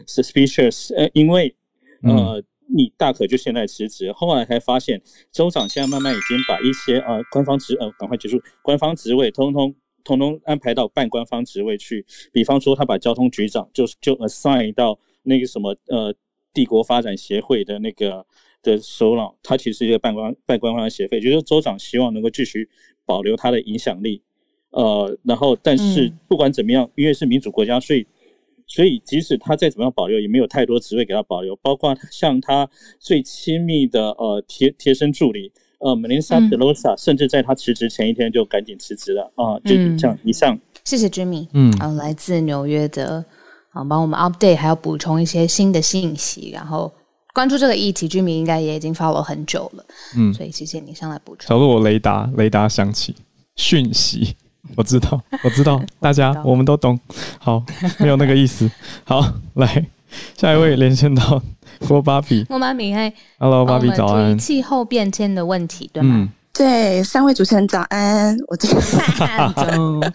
，suspicious，呃，因为呃，你大可就现在辞职，后来才发现州长现在慢慢已经把一些呃官方职呃赶快结束官方职位，通通通通安排到半官方职位去，比方说他把交通局长就就 assign 到那个什么呃帝国发展协会的那个的首脑，他其实是一个半官半官方的协会，就是州长希望能够继续保留他的影响力。呃，然后但是不管怎么样，因为是民主国家，所以所以即使他再怎么样保留，也没有太多职位给他保留，包括像他最亲密的呃贴贴身助理。呃，Melissa Pelosa，甚至在他辞职前一天就赶紧辞职了啊！就这样，以上。谢谢 Jimmy，嗯，好，来自纽约的啊，帮我们 update，还要补充一些新的信息，然后关注这个议题，Jimmy 应该也已经 follow 很久了，嗯，所以谢谢你上来补充。小鹿，我雷达雷达响起讯息，我知道，<laughs> 我知道，大家我们都懂，好，没有那个意思。好，<laughs> 来下一位连线到。郭芭比，<laughs> 郭芭比，嘿，Hello，芭比早安。气候变迁的问题，对吗？对，三位主持人早安。我今天，<laughs>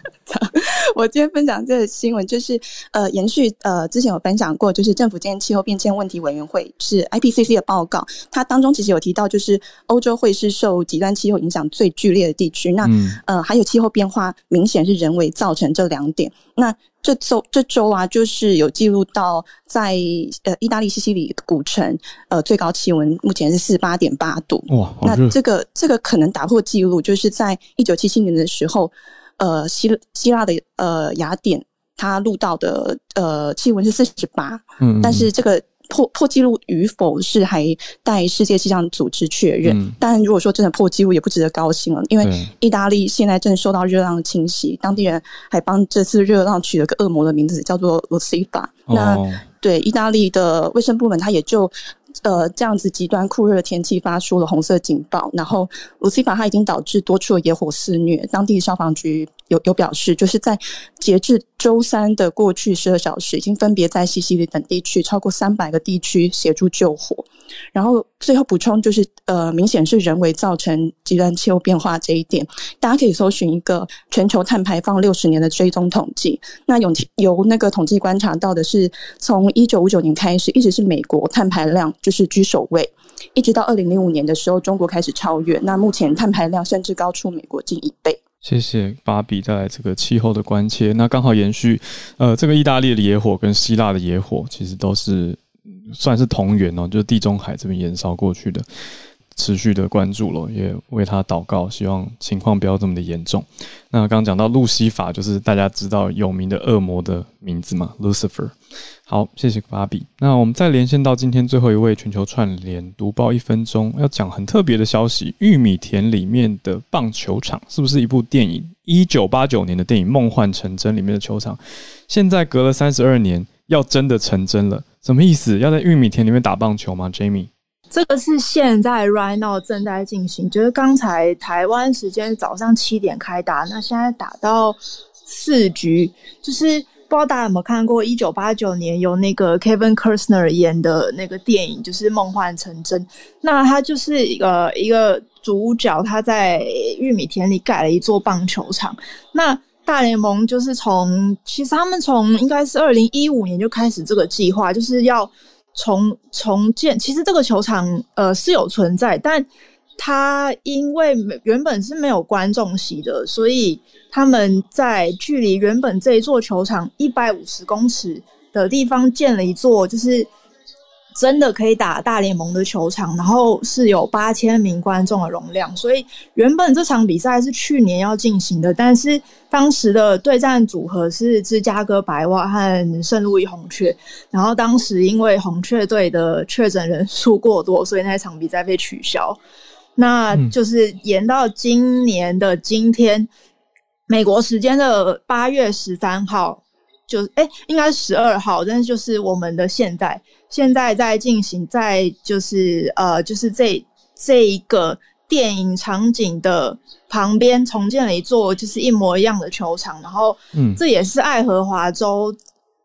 我今天分享这个新闻，就是呃，延续呃之前有分享过，就是政府间气候变迁问题委员会是 IPCC 的报告，它当中其实有提到，就是欧洲会是受极端气候影响最剧烈的地区。那呃，还有气候变化明显是人为造成这两点。那这周这周啊，就是有记录到在呃意大利西西里古城，呃最高气温目前是四十八点八度。哇，那这个这个可能打破记录，就是在一九七七年的时候，呃希希腊的呃雅典，它录到的呃气温是四十八。嗯，但是这个。破破纪录与否是还待世界气象组织确认，但如果说真的破纪录，也不值得高兴了，因为意大利现在正受到热浪的侵袭，当地人还帮这次热浪取了个恶魔的名字，叫做 Lucifer。那对意大利的卫生部门，他也就。呃，这样子极端酷热的天气发出了红色警报，然后卢西法它已经导致多处的野火肆虐。当地消防局有有表示，就是在截至周三的过去十二小时，已经分别在西西里等地区超过三百个地区协助救火。然后最后补充就是，呃，明显是人为造成极端气候变化这一点，大家可以搜寻一个全球碳排放六十年的追踪统计。那有由那个统计观察到的是，从一九五九年开始，一直是美国碳排量就是居首位，一直到二零零五年的时候，中国开始超越。那目前碳排量甚至高出美国近一倍。谢谢芭比带来这个气候的关切。那刚好延续，呃，这个意大利的野火跟希腊的野火，其实都是。算是同源哦，就是地中海这边燃烧过去的，持续的关注了，也为他祷告，希望情况不要这么的严重。那刚讲到路西法，就是大家知道有名的恶魔的名字嘛，Lucifer。好，谢谢芭比。那我们再连线到今天最后一位全球串联读报一分钟，要讲很特别的消息：玉米田里面的棒球场是不是一部电影？一九八九年的电影《梦幻成真》里面的球场，现在隔了三十二年，要真的成真了。什么意思？要在玉米田里面打棒球吗？Jamie，这个是现在 right now 正在进行，就是刚才台湾时间早上七点开打，那现在打到四局，就是不知道大家有没有看过一九八九年由那个 Kevin Costner 演的那个电影，就是《梦幻成真》。那他就是一个一个主角，他在玉米田里盖了一座棒球场。那大联盟就是从，其实他们从应该是二零一五年就开始这个计划，就是要重重建。其实这个球场呃是有存在，但它因为原本是没有观众席的，所以他们在距离原本这一座球场一百五十公尺的地方建了一座，就是。真的可以打大联盟的球场，然后是有八千名观众的容量，所以原本这场比赛是去年要进行的，但是当时的对战组合是芝加哥白袜和圣路易红雀，然后当时因为红雀队的确诊人数过多，所以那场比赛被取消，那就是延到今年的今天，美国时间的八月十三号。就哎，应该是十二号，但是就是我们的现在，现在在进行，在就是呃，就是这这一个电影场景的旁边重建了一座就是一模一样的球场，然后，嗯，这也是爱荷华州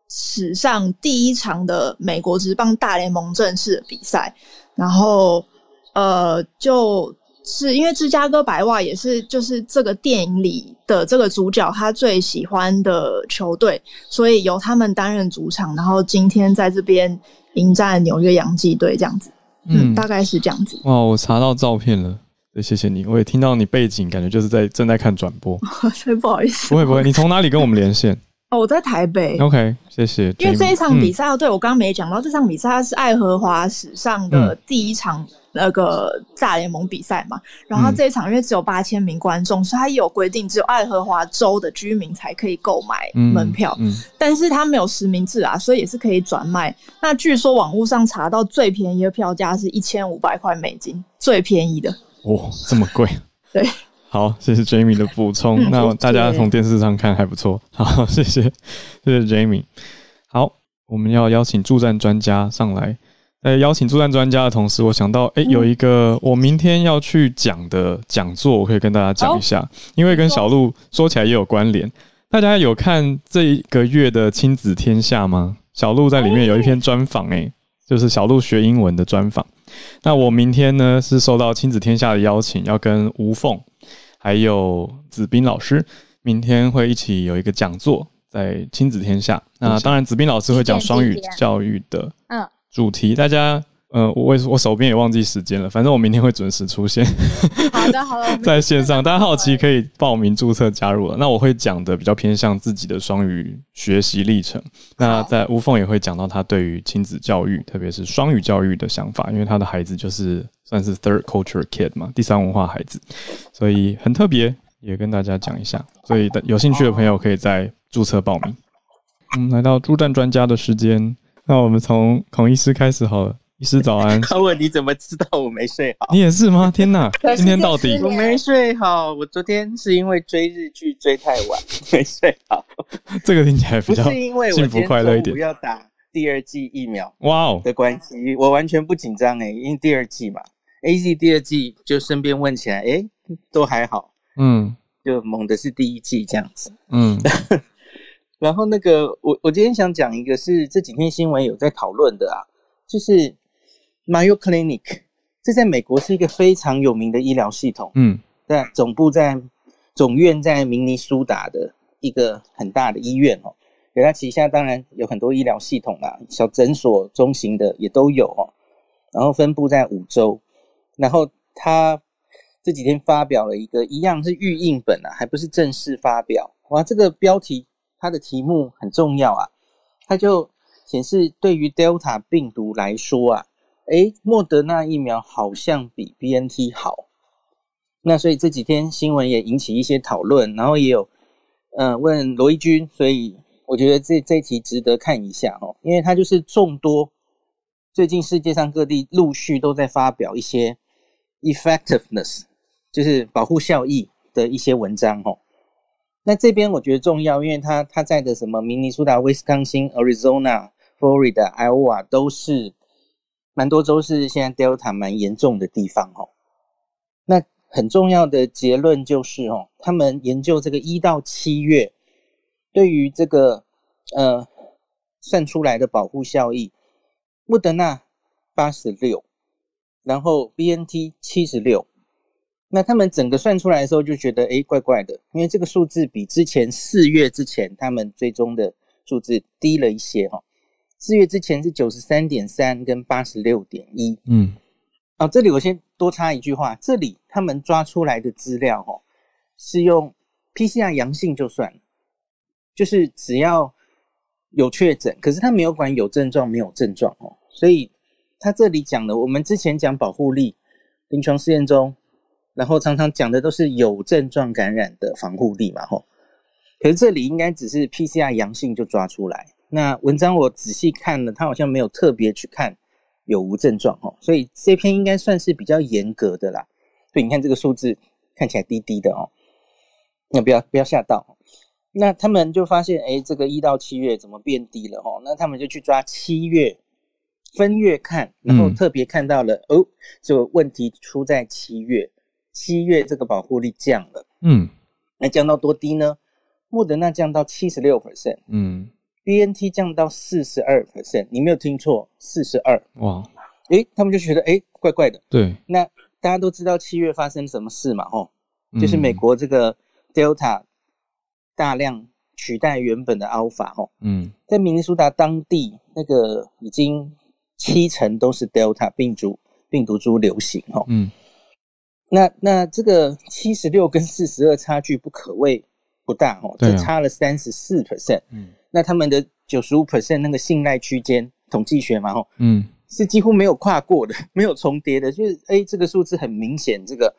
史上第一场的美国职棒大联盟正式的比赛，然后呃就。是因为芝加哥白袜也是就是这个电影里的这个主角他最喜欢的球队，所以由他们担任主场，然后今天在这边迎战纽约洋基队这样子，嗯，大概是这样子。哇，我查到照片了，谢谢你，我也听到你背景，感觉就是在正在看转播，<laughs> 所以不好意思，不会不会，你从哪里跟我们连线？哦，我在台北。OK，谢谢。因为这一场比赛，赛，对我刚刚没讲到，这场比赛它是爱荷华史上的第一场那个大联盟比赛嘛。然后这一场因为只有八千名观众，所以它有规定，只有爱荷华州的居民才可以购买门票。嗯，但是它没有实名制啊，所以也是可以转卖。那据说网络上查到最便宜的票价是一千五百块美金，最便宜的。哦，这么贵？对。好，谢谢 Jamie 的补充。嗯 <laughs> 那大家从电视上看还不错。好，<laughs> 谢谢，谢谢 Jamie。好，我们要邀请助战专家上来。在邀请助战专家的同时，我想到，诶，有一个我明天要去讲的讲座，我可以跟大家讲一下，因为跟小鹿说起来也有关联。大家有看这一个月的亲子天下吗？小鹿在里面有一篇专访，诶，就是小鹿学英文的专访。那我明天呢是受到亲子天下的邀请，要跟吴凤。还有子斌老师，明天会一起有一个讲座，在亲子天下。那当然，子斌老师会讲双语教育的嗯主题。大家，呃，我我手边也忘记时间了，反正我明天会准时出现。好的，好的，在线上，大家好奇可以报名注册加入了。那我会讲的比较偏向自己的双语学习历程。那在吴凤也会讲到他对于亲子教育，特别是双语教育的想法，因为他的孩子就是算是 third culture kid 嘛，第三文化孩子，所以很特别，也跟大家讲一下。所以有兴趣的朋友可以再注册报名。嗯，来到助战专家的时间，那我们从孔医师开始好了。医师早安，<laughs> 他问，你怎么知道我没睡好？你也是吗？天哪，今天到底我没睡好。我昨天是因为追日剧追太晚，<laughs> 没睡好。这个听起来比较幸福快乐一点。要打第二季疫苗，哇哦的关系，我完全不紧张哎，因为第二季嘛，A Z 第二季就顺便问起来，哎、欸，都还好，嗯，就猛的是第一季这样子，嗯。<laughs> 然后那个，我我今天想讲一个是这几天新闻有在讨论的啊，就是 Mayo Clinic，这在美国是一个非常有名的医疗系统，嗯，在总部在总院在明尼苏达的一个很大的医院哦，给它旗下当然有很多医疗系统啦，小诊所、中型的也都有哦，然后分布在五州，然后他这几天发表了一个一样是预印本啊，还不是正式发表，哇，这个标题。它的题目很重要啊，它就显示对于 Delta 病毒来说啊，诶，莫德纳疫苗好像比 BNT 好。那所以这几天新闻也引起一些讨论，然后也有呃问罗伊军，所以我觉得这这题值得看一下哦，因为它就是众多最近世界上各地陆续都在发表一些 effectiveness，就是保护效益的一些文章哦。那这边我觉得重要，因为它它在的什么明尼苏达、威斯康星、Arizona、Florida、Iowa 都是蛮多州是现在 Delta 蛮严重的地方哦。那很重要的结论就是哦，他们研究这个一到七月对于这个呃算出来的保护效益，莫德纳八十六，然后 BNT 七十六。那他们整个算出来的时候就觉得，哎，怪怪的，因为这个数字比之前四月之前他们追踪的数字低了一些哈、哦。四月之前是九十三点三跟八十六点一，嗯，啊，这里我先多插一句话，这里他们抓出来的资料哦，是用 PCR 阳性就算，就是只要有确诊，可是他没有管有症状没有症状哦，所以他这里讲的，我们之前讲保护力，临床试验中。然后常常讲的都是有症状感染的防护力嘛，吼。可是这里应该只是 PCR 阳性就抓出来。那文章我仔细看了，他好像没有特别去看有无症状，吼。所以这篇应该算是比较严格的啦。所以你看这个数字看起来低低的哦，那不要不要吓到。那他们就发现，哎，这个一到七月怎么变低了？吼，那他们就去抓七月分月看，然后特别看到了、嗯、哦，这个问题出在七月。七月这个保护力降了，嗯，那降到多低呢？莫德纳降到七十六 percent，嗯，BNT 降到四十二 percent，你没有听错，四十二。哇，诶，他们就觉得诶怪怪的。对，那大家都知道七月发生什么事嘛？哦，就是美国这个 Delta 大量取代原本的 Alpha 哦，嗯，在明尼苏达当地那个已经七成都是 Delta 病毒病毒株流行哦，嗯。那那这个七十六跟四十二差距不可谓不大哦，这差了三十四 percent。嗯，那他们的九十五 percent 那个信赖区间统计学嘛，哦，嗯，是几乎没有跨过的，没有重叠的，就是哎，这个数字很明显，这个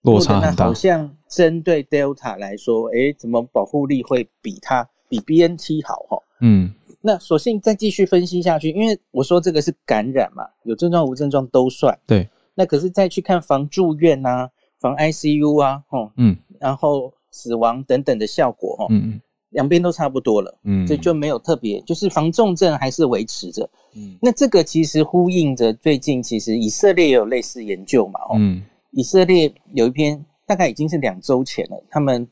落差很大。好像针对 Delta 来说，哎，怎么保护力会比它比 BNT 好？哈，嗯，那索性再继续分析下去，因为我说这个是感染嘛，有症状无症状都算。对，那可是再去看防住院啊，防 ICU 啊，哦，嗯，然后。死亡等等的效果，哦，嗯嗯，两边都差不多了，嗯，所以就没有特别，就是防重症还是维持着，嗯，那这个其实呼应着最近其实以色列也有类似研究嘛，哦，嗯，以色列有一篇大概已经是两周前了，他们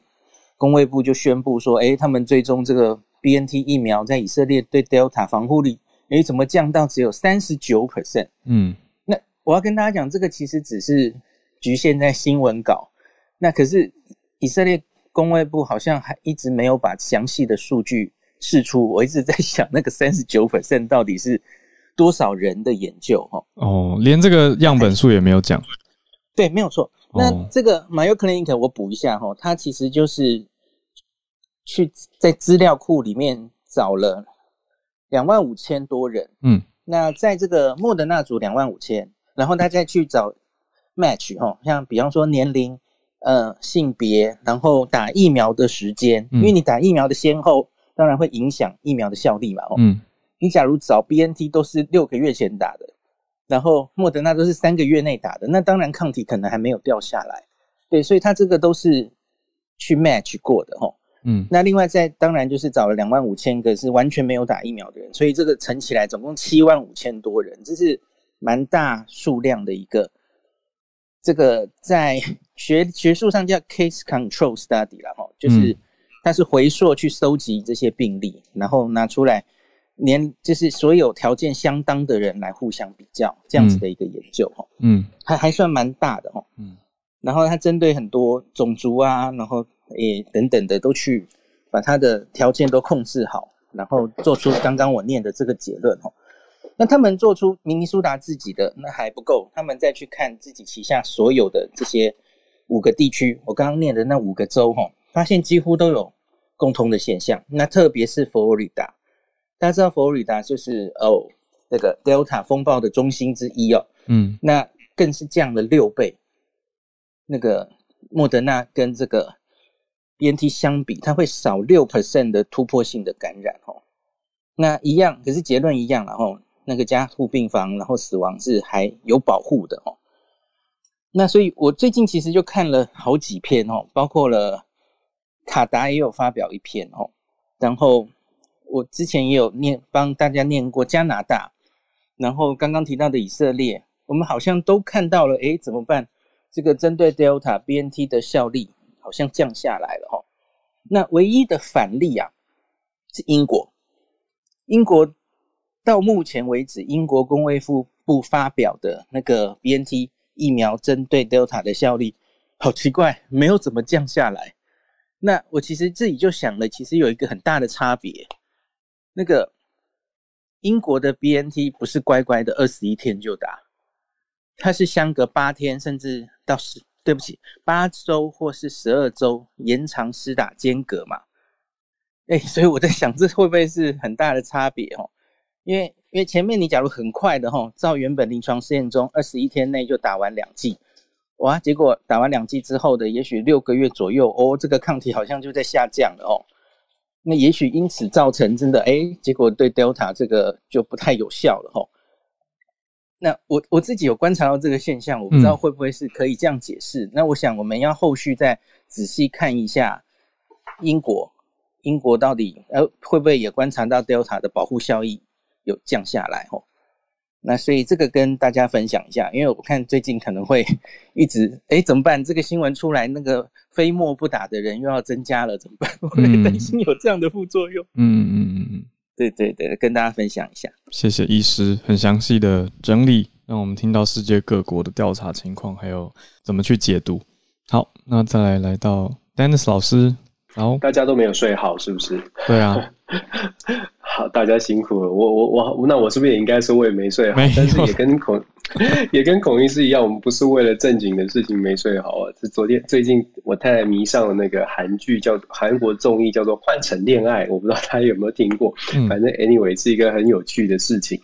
工卫部就宣布说，哎，他们追踪这个 B N T 疫苗在以色列对 Delta 防护力，哎，怎么降到只有三十九 percent？嗯，那我要跟大家讲，这个其实只是局限在新闻稿，那可是以色列。工卫部好像还一直没有把详细的数据释出，我一直在想那个三十九 percent 到底是多少人的研究？哦，哦，连这个样本数也没有讲。对，没有错。那这个 Mayo Clinic 我补一下哈，它其实就是去在资料库里面找了两万五千多人。嗯，那在这个莫德纳组两万五千，然后他再去找 match 哈，像比方说年龄。呃，性别，然后打疫苗的时间，因为你打疫苗的先后，当然会影响疫苗的效力嘛。哦，嗯，你假如找 BNT 都是六个月前打的，然后莫德纳都是三个月内打的，那当然抗体可能还没有掉下来。对，所以他这个都是去 match 过的，吼。嗯，那另外在当然就是找了两万五千个是完全没有打疫苗的人，所以这个乘起来总共七万五千多人，这是蛮大数量的一个。这个在学学术上叫 case control study 了哈，就是它是回溯去收集这些病例，然后拿出来，年就是所有条件相当的人来互相比较，这样子的一个研究哈，嗯，还还算蛮大的哈，嗯，然后它针对很多种族啊，然后诶等等的都去把它的条件都控制好，然后做出刚刚我念的这个结论哦。那他们做出明尼苏达自己的那还不够，他们再去看自己旗下所有的这些五个地区，我刚刚念的那五个州哈，发现几乎都有共通的现象。那特别是佛罗里达，大家知道佛罗里达就是哦那个 Delta 风暴的中心之一哦，嗯，那更是降了六倍。那个莫德纳跟这个 BNT 相比，它会少六 percent 的突破性的感染哦。那一样，可是结论一样了哦。那个加护病房，然后死亡是还有保护的哦。那所以，我最近其实就看了好几篇哦，包括了卡达也有发表一篇哦。然后我之前也有念帮大家念过加拿大，然后刚刚提到的以色列，我们好像都看到了。诶，怎么办？这个针对 Delta BNT 的效力好像降下来了哈。那唯一的反例啊，是英国，英国。到目前为止，英国工卫部部发表的那个 BNT 疫苗针对 Delta 的效力，好奇怪，没有怎么降下来。那我其实自己就想了，其实有一个很大的差别。那个英国的 BNT 不是乖乖的二十一天就打，它是相隔八天，甚至到十，对不起，八周或是十二周延长施打间隔嘛。哎，所以我在想，这会不会是很大的差别哦？因为因为前面你假如很快的哈，照原本临床试验中二十一天内就打完两剂，哇，结果打完两剂之后的也许六个月左右哦，这个抗体好像就在下降了哦，那也许因此造成真的哎，结果对 Delta 这个就不太有效了哈。那我我自己有观察到这个现象，我不知道会不会是可以这样解释。那我想我们要后续再仔细看一下英国，英国到底呃会不会也观察到 Delta 的保护效益？有降下来哦，那所以这个跟大家分享一下，因为我看最近可能会 <laughs> 一直哎怎么办？这个新闻出来，那个非莫不打的人又要增加了，怎么办？<laughs> 我担心有这样的副作用。嗯嗯嗯嗯，对对对，跟大家分享一下。谢谢医师很详细的整理，让我们听到世界各国的调查情况，还有怎么去解读。好，那再来来到 Dennis 老师，好，大家都没有睡好，是不是？对啊。<laughs> 好，大家辛苦了。我我我，那我是不是也应该说我也没睡好？但是也跟恐 <laughs> 也跟孔医师一样，我们不是为了正经的事情没睡好啊。是昨天最近我太太迷上了那个韩剧，叫韩国综艺叫做《换乘恋爱》，我不知道大家有没有听过。反正 anyway 是一个很有趣的事情。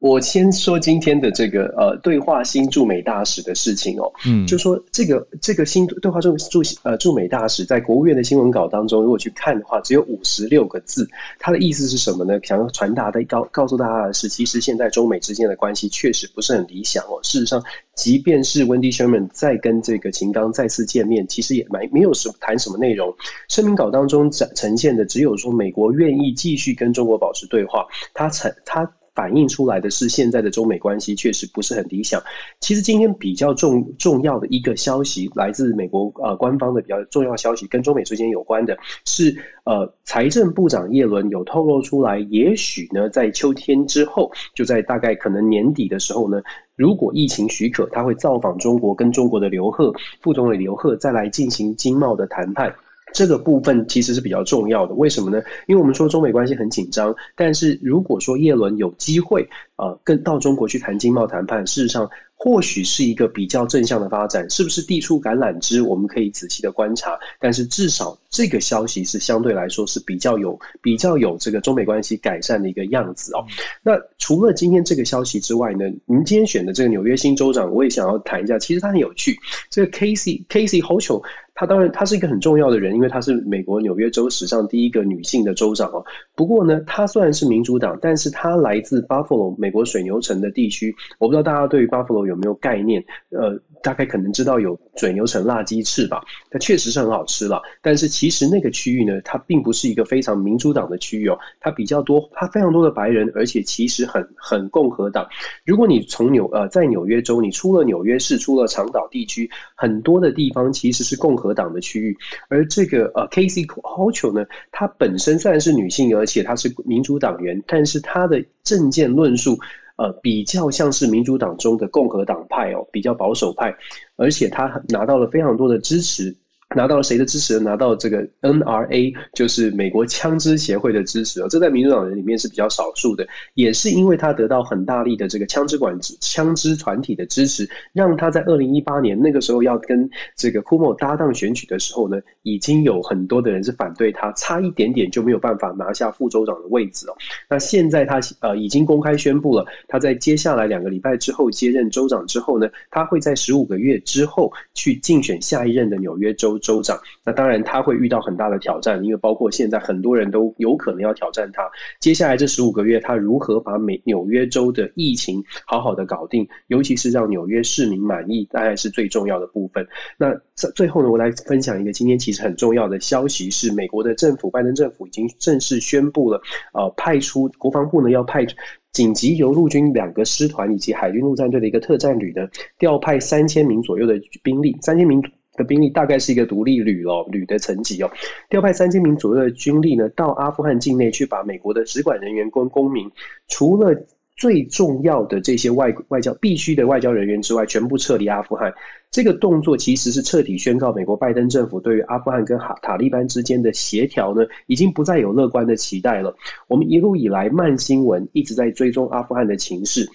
我先说今天的这个呃对话新驻美大使的事情哦，嗯，就说这个这个新对话驻驻呃驻美大使在国务院的新闻稿当中，如果去看的话，只有五十六个字，他的意思是什么呢？想要传达的告告诉大家的是，其实现在中美之间的关系确实不是很理想哦。事实上，即便是 Wendy Sherman 再跟这个秦刚再次见面，其实也没没有什么谈什么内容。声明稿当中展呈现的只有说美国愿意继续跟中国保持对话，他曾他。反映出来的是现在的中美关系确实不是很理想。其实今天比较重重要的一个消息，来自美国呃官方的比较重要消息，跟中美之间有关的是，呃，财政部长耶伦有透露出来，也许呢在秋天之后，就在大概可能年底的时候呢，如果疫情许可，他会造访中国，跟中国的刘鹤副总理刘鹤再来进行经贸的谈判。这个部分其实是比较重要的，为什么呢？因为我们说中美关系很紧张，但是如果说叶伦有机会，啊，跟到中国去谈经贸谈判，事实上。或许是一个比较正向的发展，是不是递出橄榄枝？我们可以仔细的观察。但是至少这个消息是相对来说是比较有、比较有这个中美关系改善的一个样子哦。那除了今天这个消息之外呢，您今天选的这个纽约新州长，我也想要谈一下。其实他很有趣，这个 Casey Casey Hochul，他当然他是一个很重要的人，因为他是美国纽约州史上第一个女性的州长哦。不过呢，他虽然是民主党，但是他来自 Buffalo 美国水牛城的地区。我不知道大家对于 Buffalo 有没有概念？呃。大概可能知道有水牛城辣鸡翅吧，它确实是很好吃了。但是其实那个区域呢，它并不是一个非常民主党的区域哦，它比较多，它非常多的白人，而且其实很很共和党。如果你从纽呃在纽约州，你出了纽约市，出了长岛地区，很多的地方其实是共和党的区域。而这个呃 Casey Hochul 呢，她本身虽然是女性，而且她是民主党员，但是她的政见论述。呃，比较像是民主党中的共和党派哦，比较保守派，而且他拿到了非常多的支持。拿到了谁的支持？拿到这个 NRA，就是美国枪支协会的支持哦。这在民主党人里面是比较少数的，也是因为他得到很大力的这个枪支管制、枪支团体的支持，让他在二零一八年那个时候要跟这个库莫搭档选举的时候呢，已经有很多的人是反对他，差一点点就没有办法拿下副州长的位置哦。那现在他呃已经公开宣布了，他在接下来两个礼拜之后接任州长之后呢，他会在十五个月之后去竞选下一任的纽约州。州长，那当然他会遇到很大的挑战，因为包括现在很多人都有可能要挑战他。接下来这十五个月，他如何把美纽约州的疫情好好的搞定，尤其是让纽约市民满意，大概是最重要的部分。那最最后呢，我来分享一个今天其实很重要的消息，是美国的政府拜登政府已经正式宣布了，呃，派出国防部呢要派紧急由陆军两个师团以及海军陆战队的一个特战旅的调派三千名左右的兵力，三千名。的兵力大概是一个独立旅哦，旅的层级哦，调派三千名左右的军力呢，到阿富汗境内去把美国的使馆人员跟公民，除了最重要的这些外外交必须的外交人员之外，全部撤离阿富汗。这个动作其实是彻底宣告美国拜登政府对于阿富汗跟塔塔利班之间的协调呢，已经不再有乐观的期待了。我们一路以来慢新闻一直在追踪阿富汗的情势。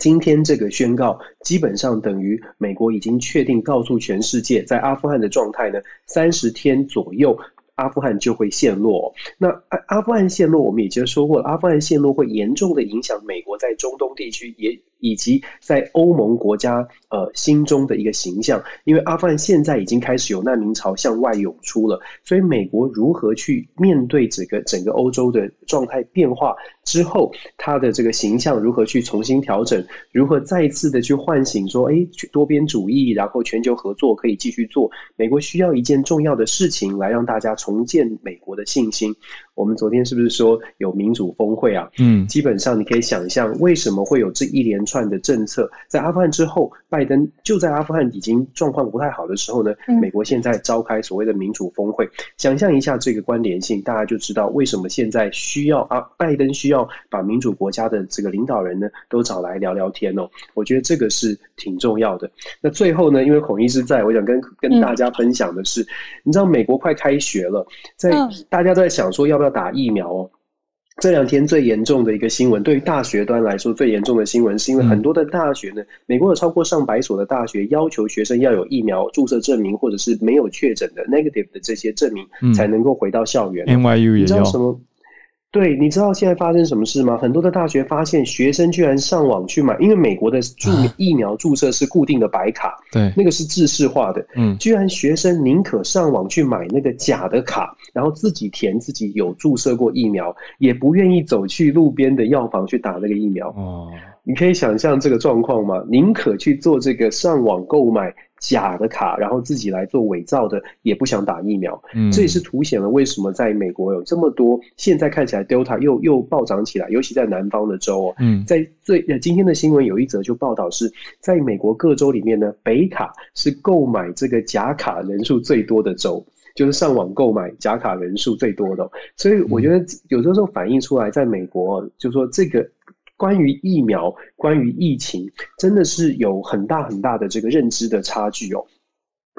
今天这个宣告，基本上等于美国已经确定告诉全世界，在阿富汗的状态呢，三十天左右，阿富汗就会陷落。那阿阿富汗陷落，我们已经说过了，阿富汗陷落会严重的影响美国在中东地区也。以及在欧盟国家呃心中的一个形象，因为阿富汗现在已经开始有难民潮向外涌出了，所以美国如何去面对整个整个欧洲的状态变化之后，他的这个形象如何去重新调整，如何再次的去唤醒说，哎，多边主义，然后全球合作可以继续做，美国需要一件重要的事情来让大家重建美国的信心。我们昨天是不是说有民主峰会啊？嗯，基本上你可以想象，为什么会有这一连串的政策？在阿富汗之后，拜登就在阿富汗已经状况不太好的时候呢，美国现在召开所谓的民主峰会。想象一下这个关联性，大家就知道为什么现在需要啊，拜登需要把民主国家的这个领导人呢都找来聊聊天哦。我觉得这个是挺重要的。那最后呢，因为孔医师在，我想跟跟大家分享的是，你知道美国快开学了，在大家都在想说要不。要打疫苗哦，这两天最严重的一个新闻，对于大学端来说最严重的新闻，是因为很多的大学呢，美国有超过上百所的大学要求学生要有疫苗注射证明，或者是没有确诊的 negative 的这些证明，才能够回到校园。NYU 也要。对，你知道现在发生什么事吗？很多的大学发现学生居然上网去买，因为美国的注疫苗注射是固定的白卡，对，那个是制式化的，嗯，居然学生宁可上网去买那个假的卡，然后自己填自己有注射过疫苗，也不愿意走去路边的药房去打那个疫苗。哦，你可以想象这个状况吗？宁可去做这个上网购买。假的卡，然后自己来做伪造的，也不想打疫苗。嗯，这也是凸显了为什么在美国有这么多现在看起来 Delta 又又暴涨起来，尤其在南方的州哦。嗯，在最呃今天的新闻有一则就报道是在美国各州里面呢，北卡是购买这个假卡人数最多的州，就是上网购买假卡人数最多的。所以我觉得有的时候反映出来，在美国就说这个。关于疫苗，关于疫情，真的是有很大很大的这个认知的差距哦。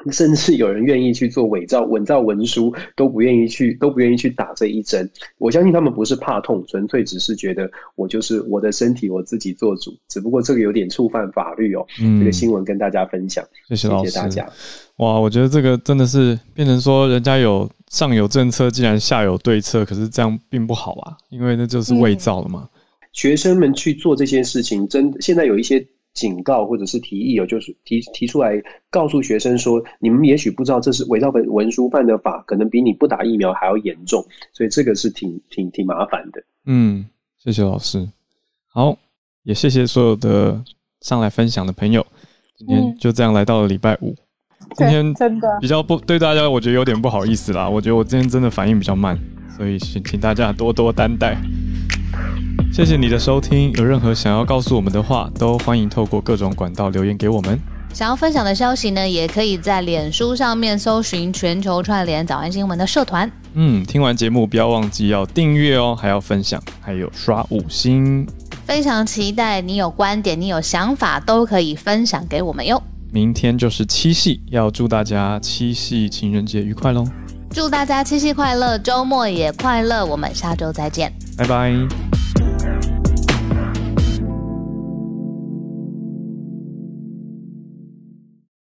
甚至有人愿意去做伪造、伪造文书，都不愿意去，都不愿意去打这一针。我相信他们不是怕痛，纯粹只是觉得我就是我的身体，我自己做主。只不过这个有点触犯法律哦。嗯，这个新闻跟大家分享，谢谢老师。大家。哇，我觉得这个真的是变成说，人家有上有政策，既然下有对策，可是这样并不好啊，因为那就是伪造了嘛。学生们去做这件事情，真现在有一些警告或者是提议，有就是提提出来告诉学生说，你们也许不知道这是伪造文文书犯的法，可能比你不打疫苗还要严重，所以这个是挺挺挺麻烦的。嗯，谢谢老师，好，也谢谢所有的上来分享的朋友，今天就这样来到了礼拜五，今天真的比较不对大家，我觉得有点不好意思啦，我觉得我今天真的反应比较慢，所以请请大家多多担待。谢谢你的收听，有任何想要告诉我们的话，都欢迎透过各种管道留言给我们。想要分享的消息呢，也可以在脸书上面搜寻全球串联早安新闻的社团。嗯，听完节目不要忘记要订阅哦，还要分享，还有刷五星。非常期待你有观点，你有想法都可以分享给我们哟。明天就是七夕，要祝大家七夕情人节愉快喽！祝大家七夕快乐，周末也快乐，我们下周再见，拜拜。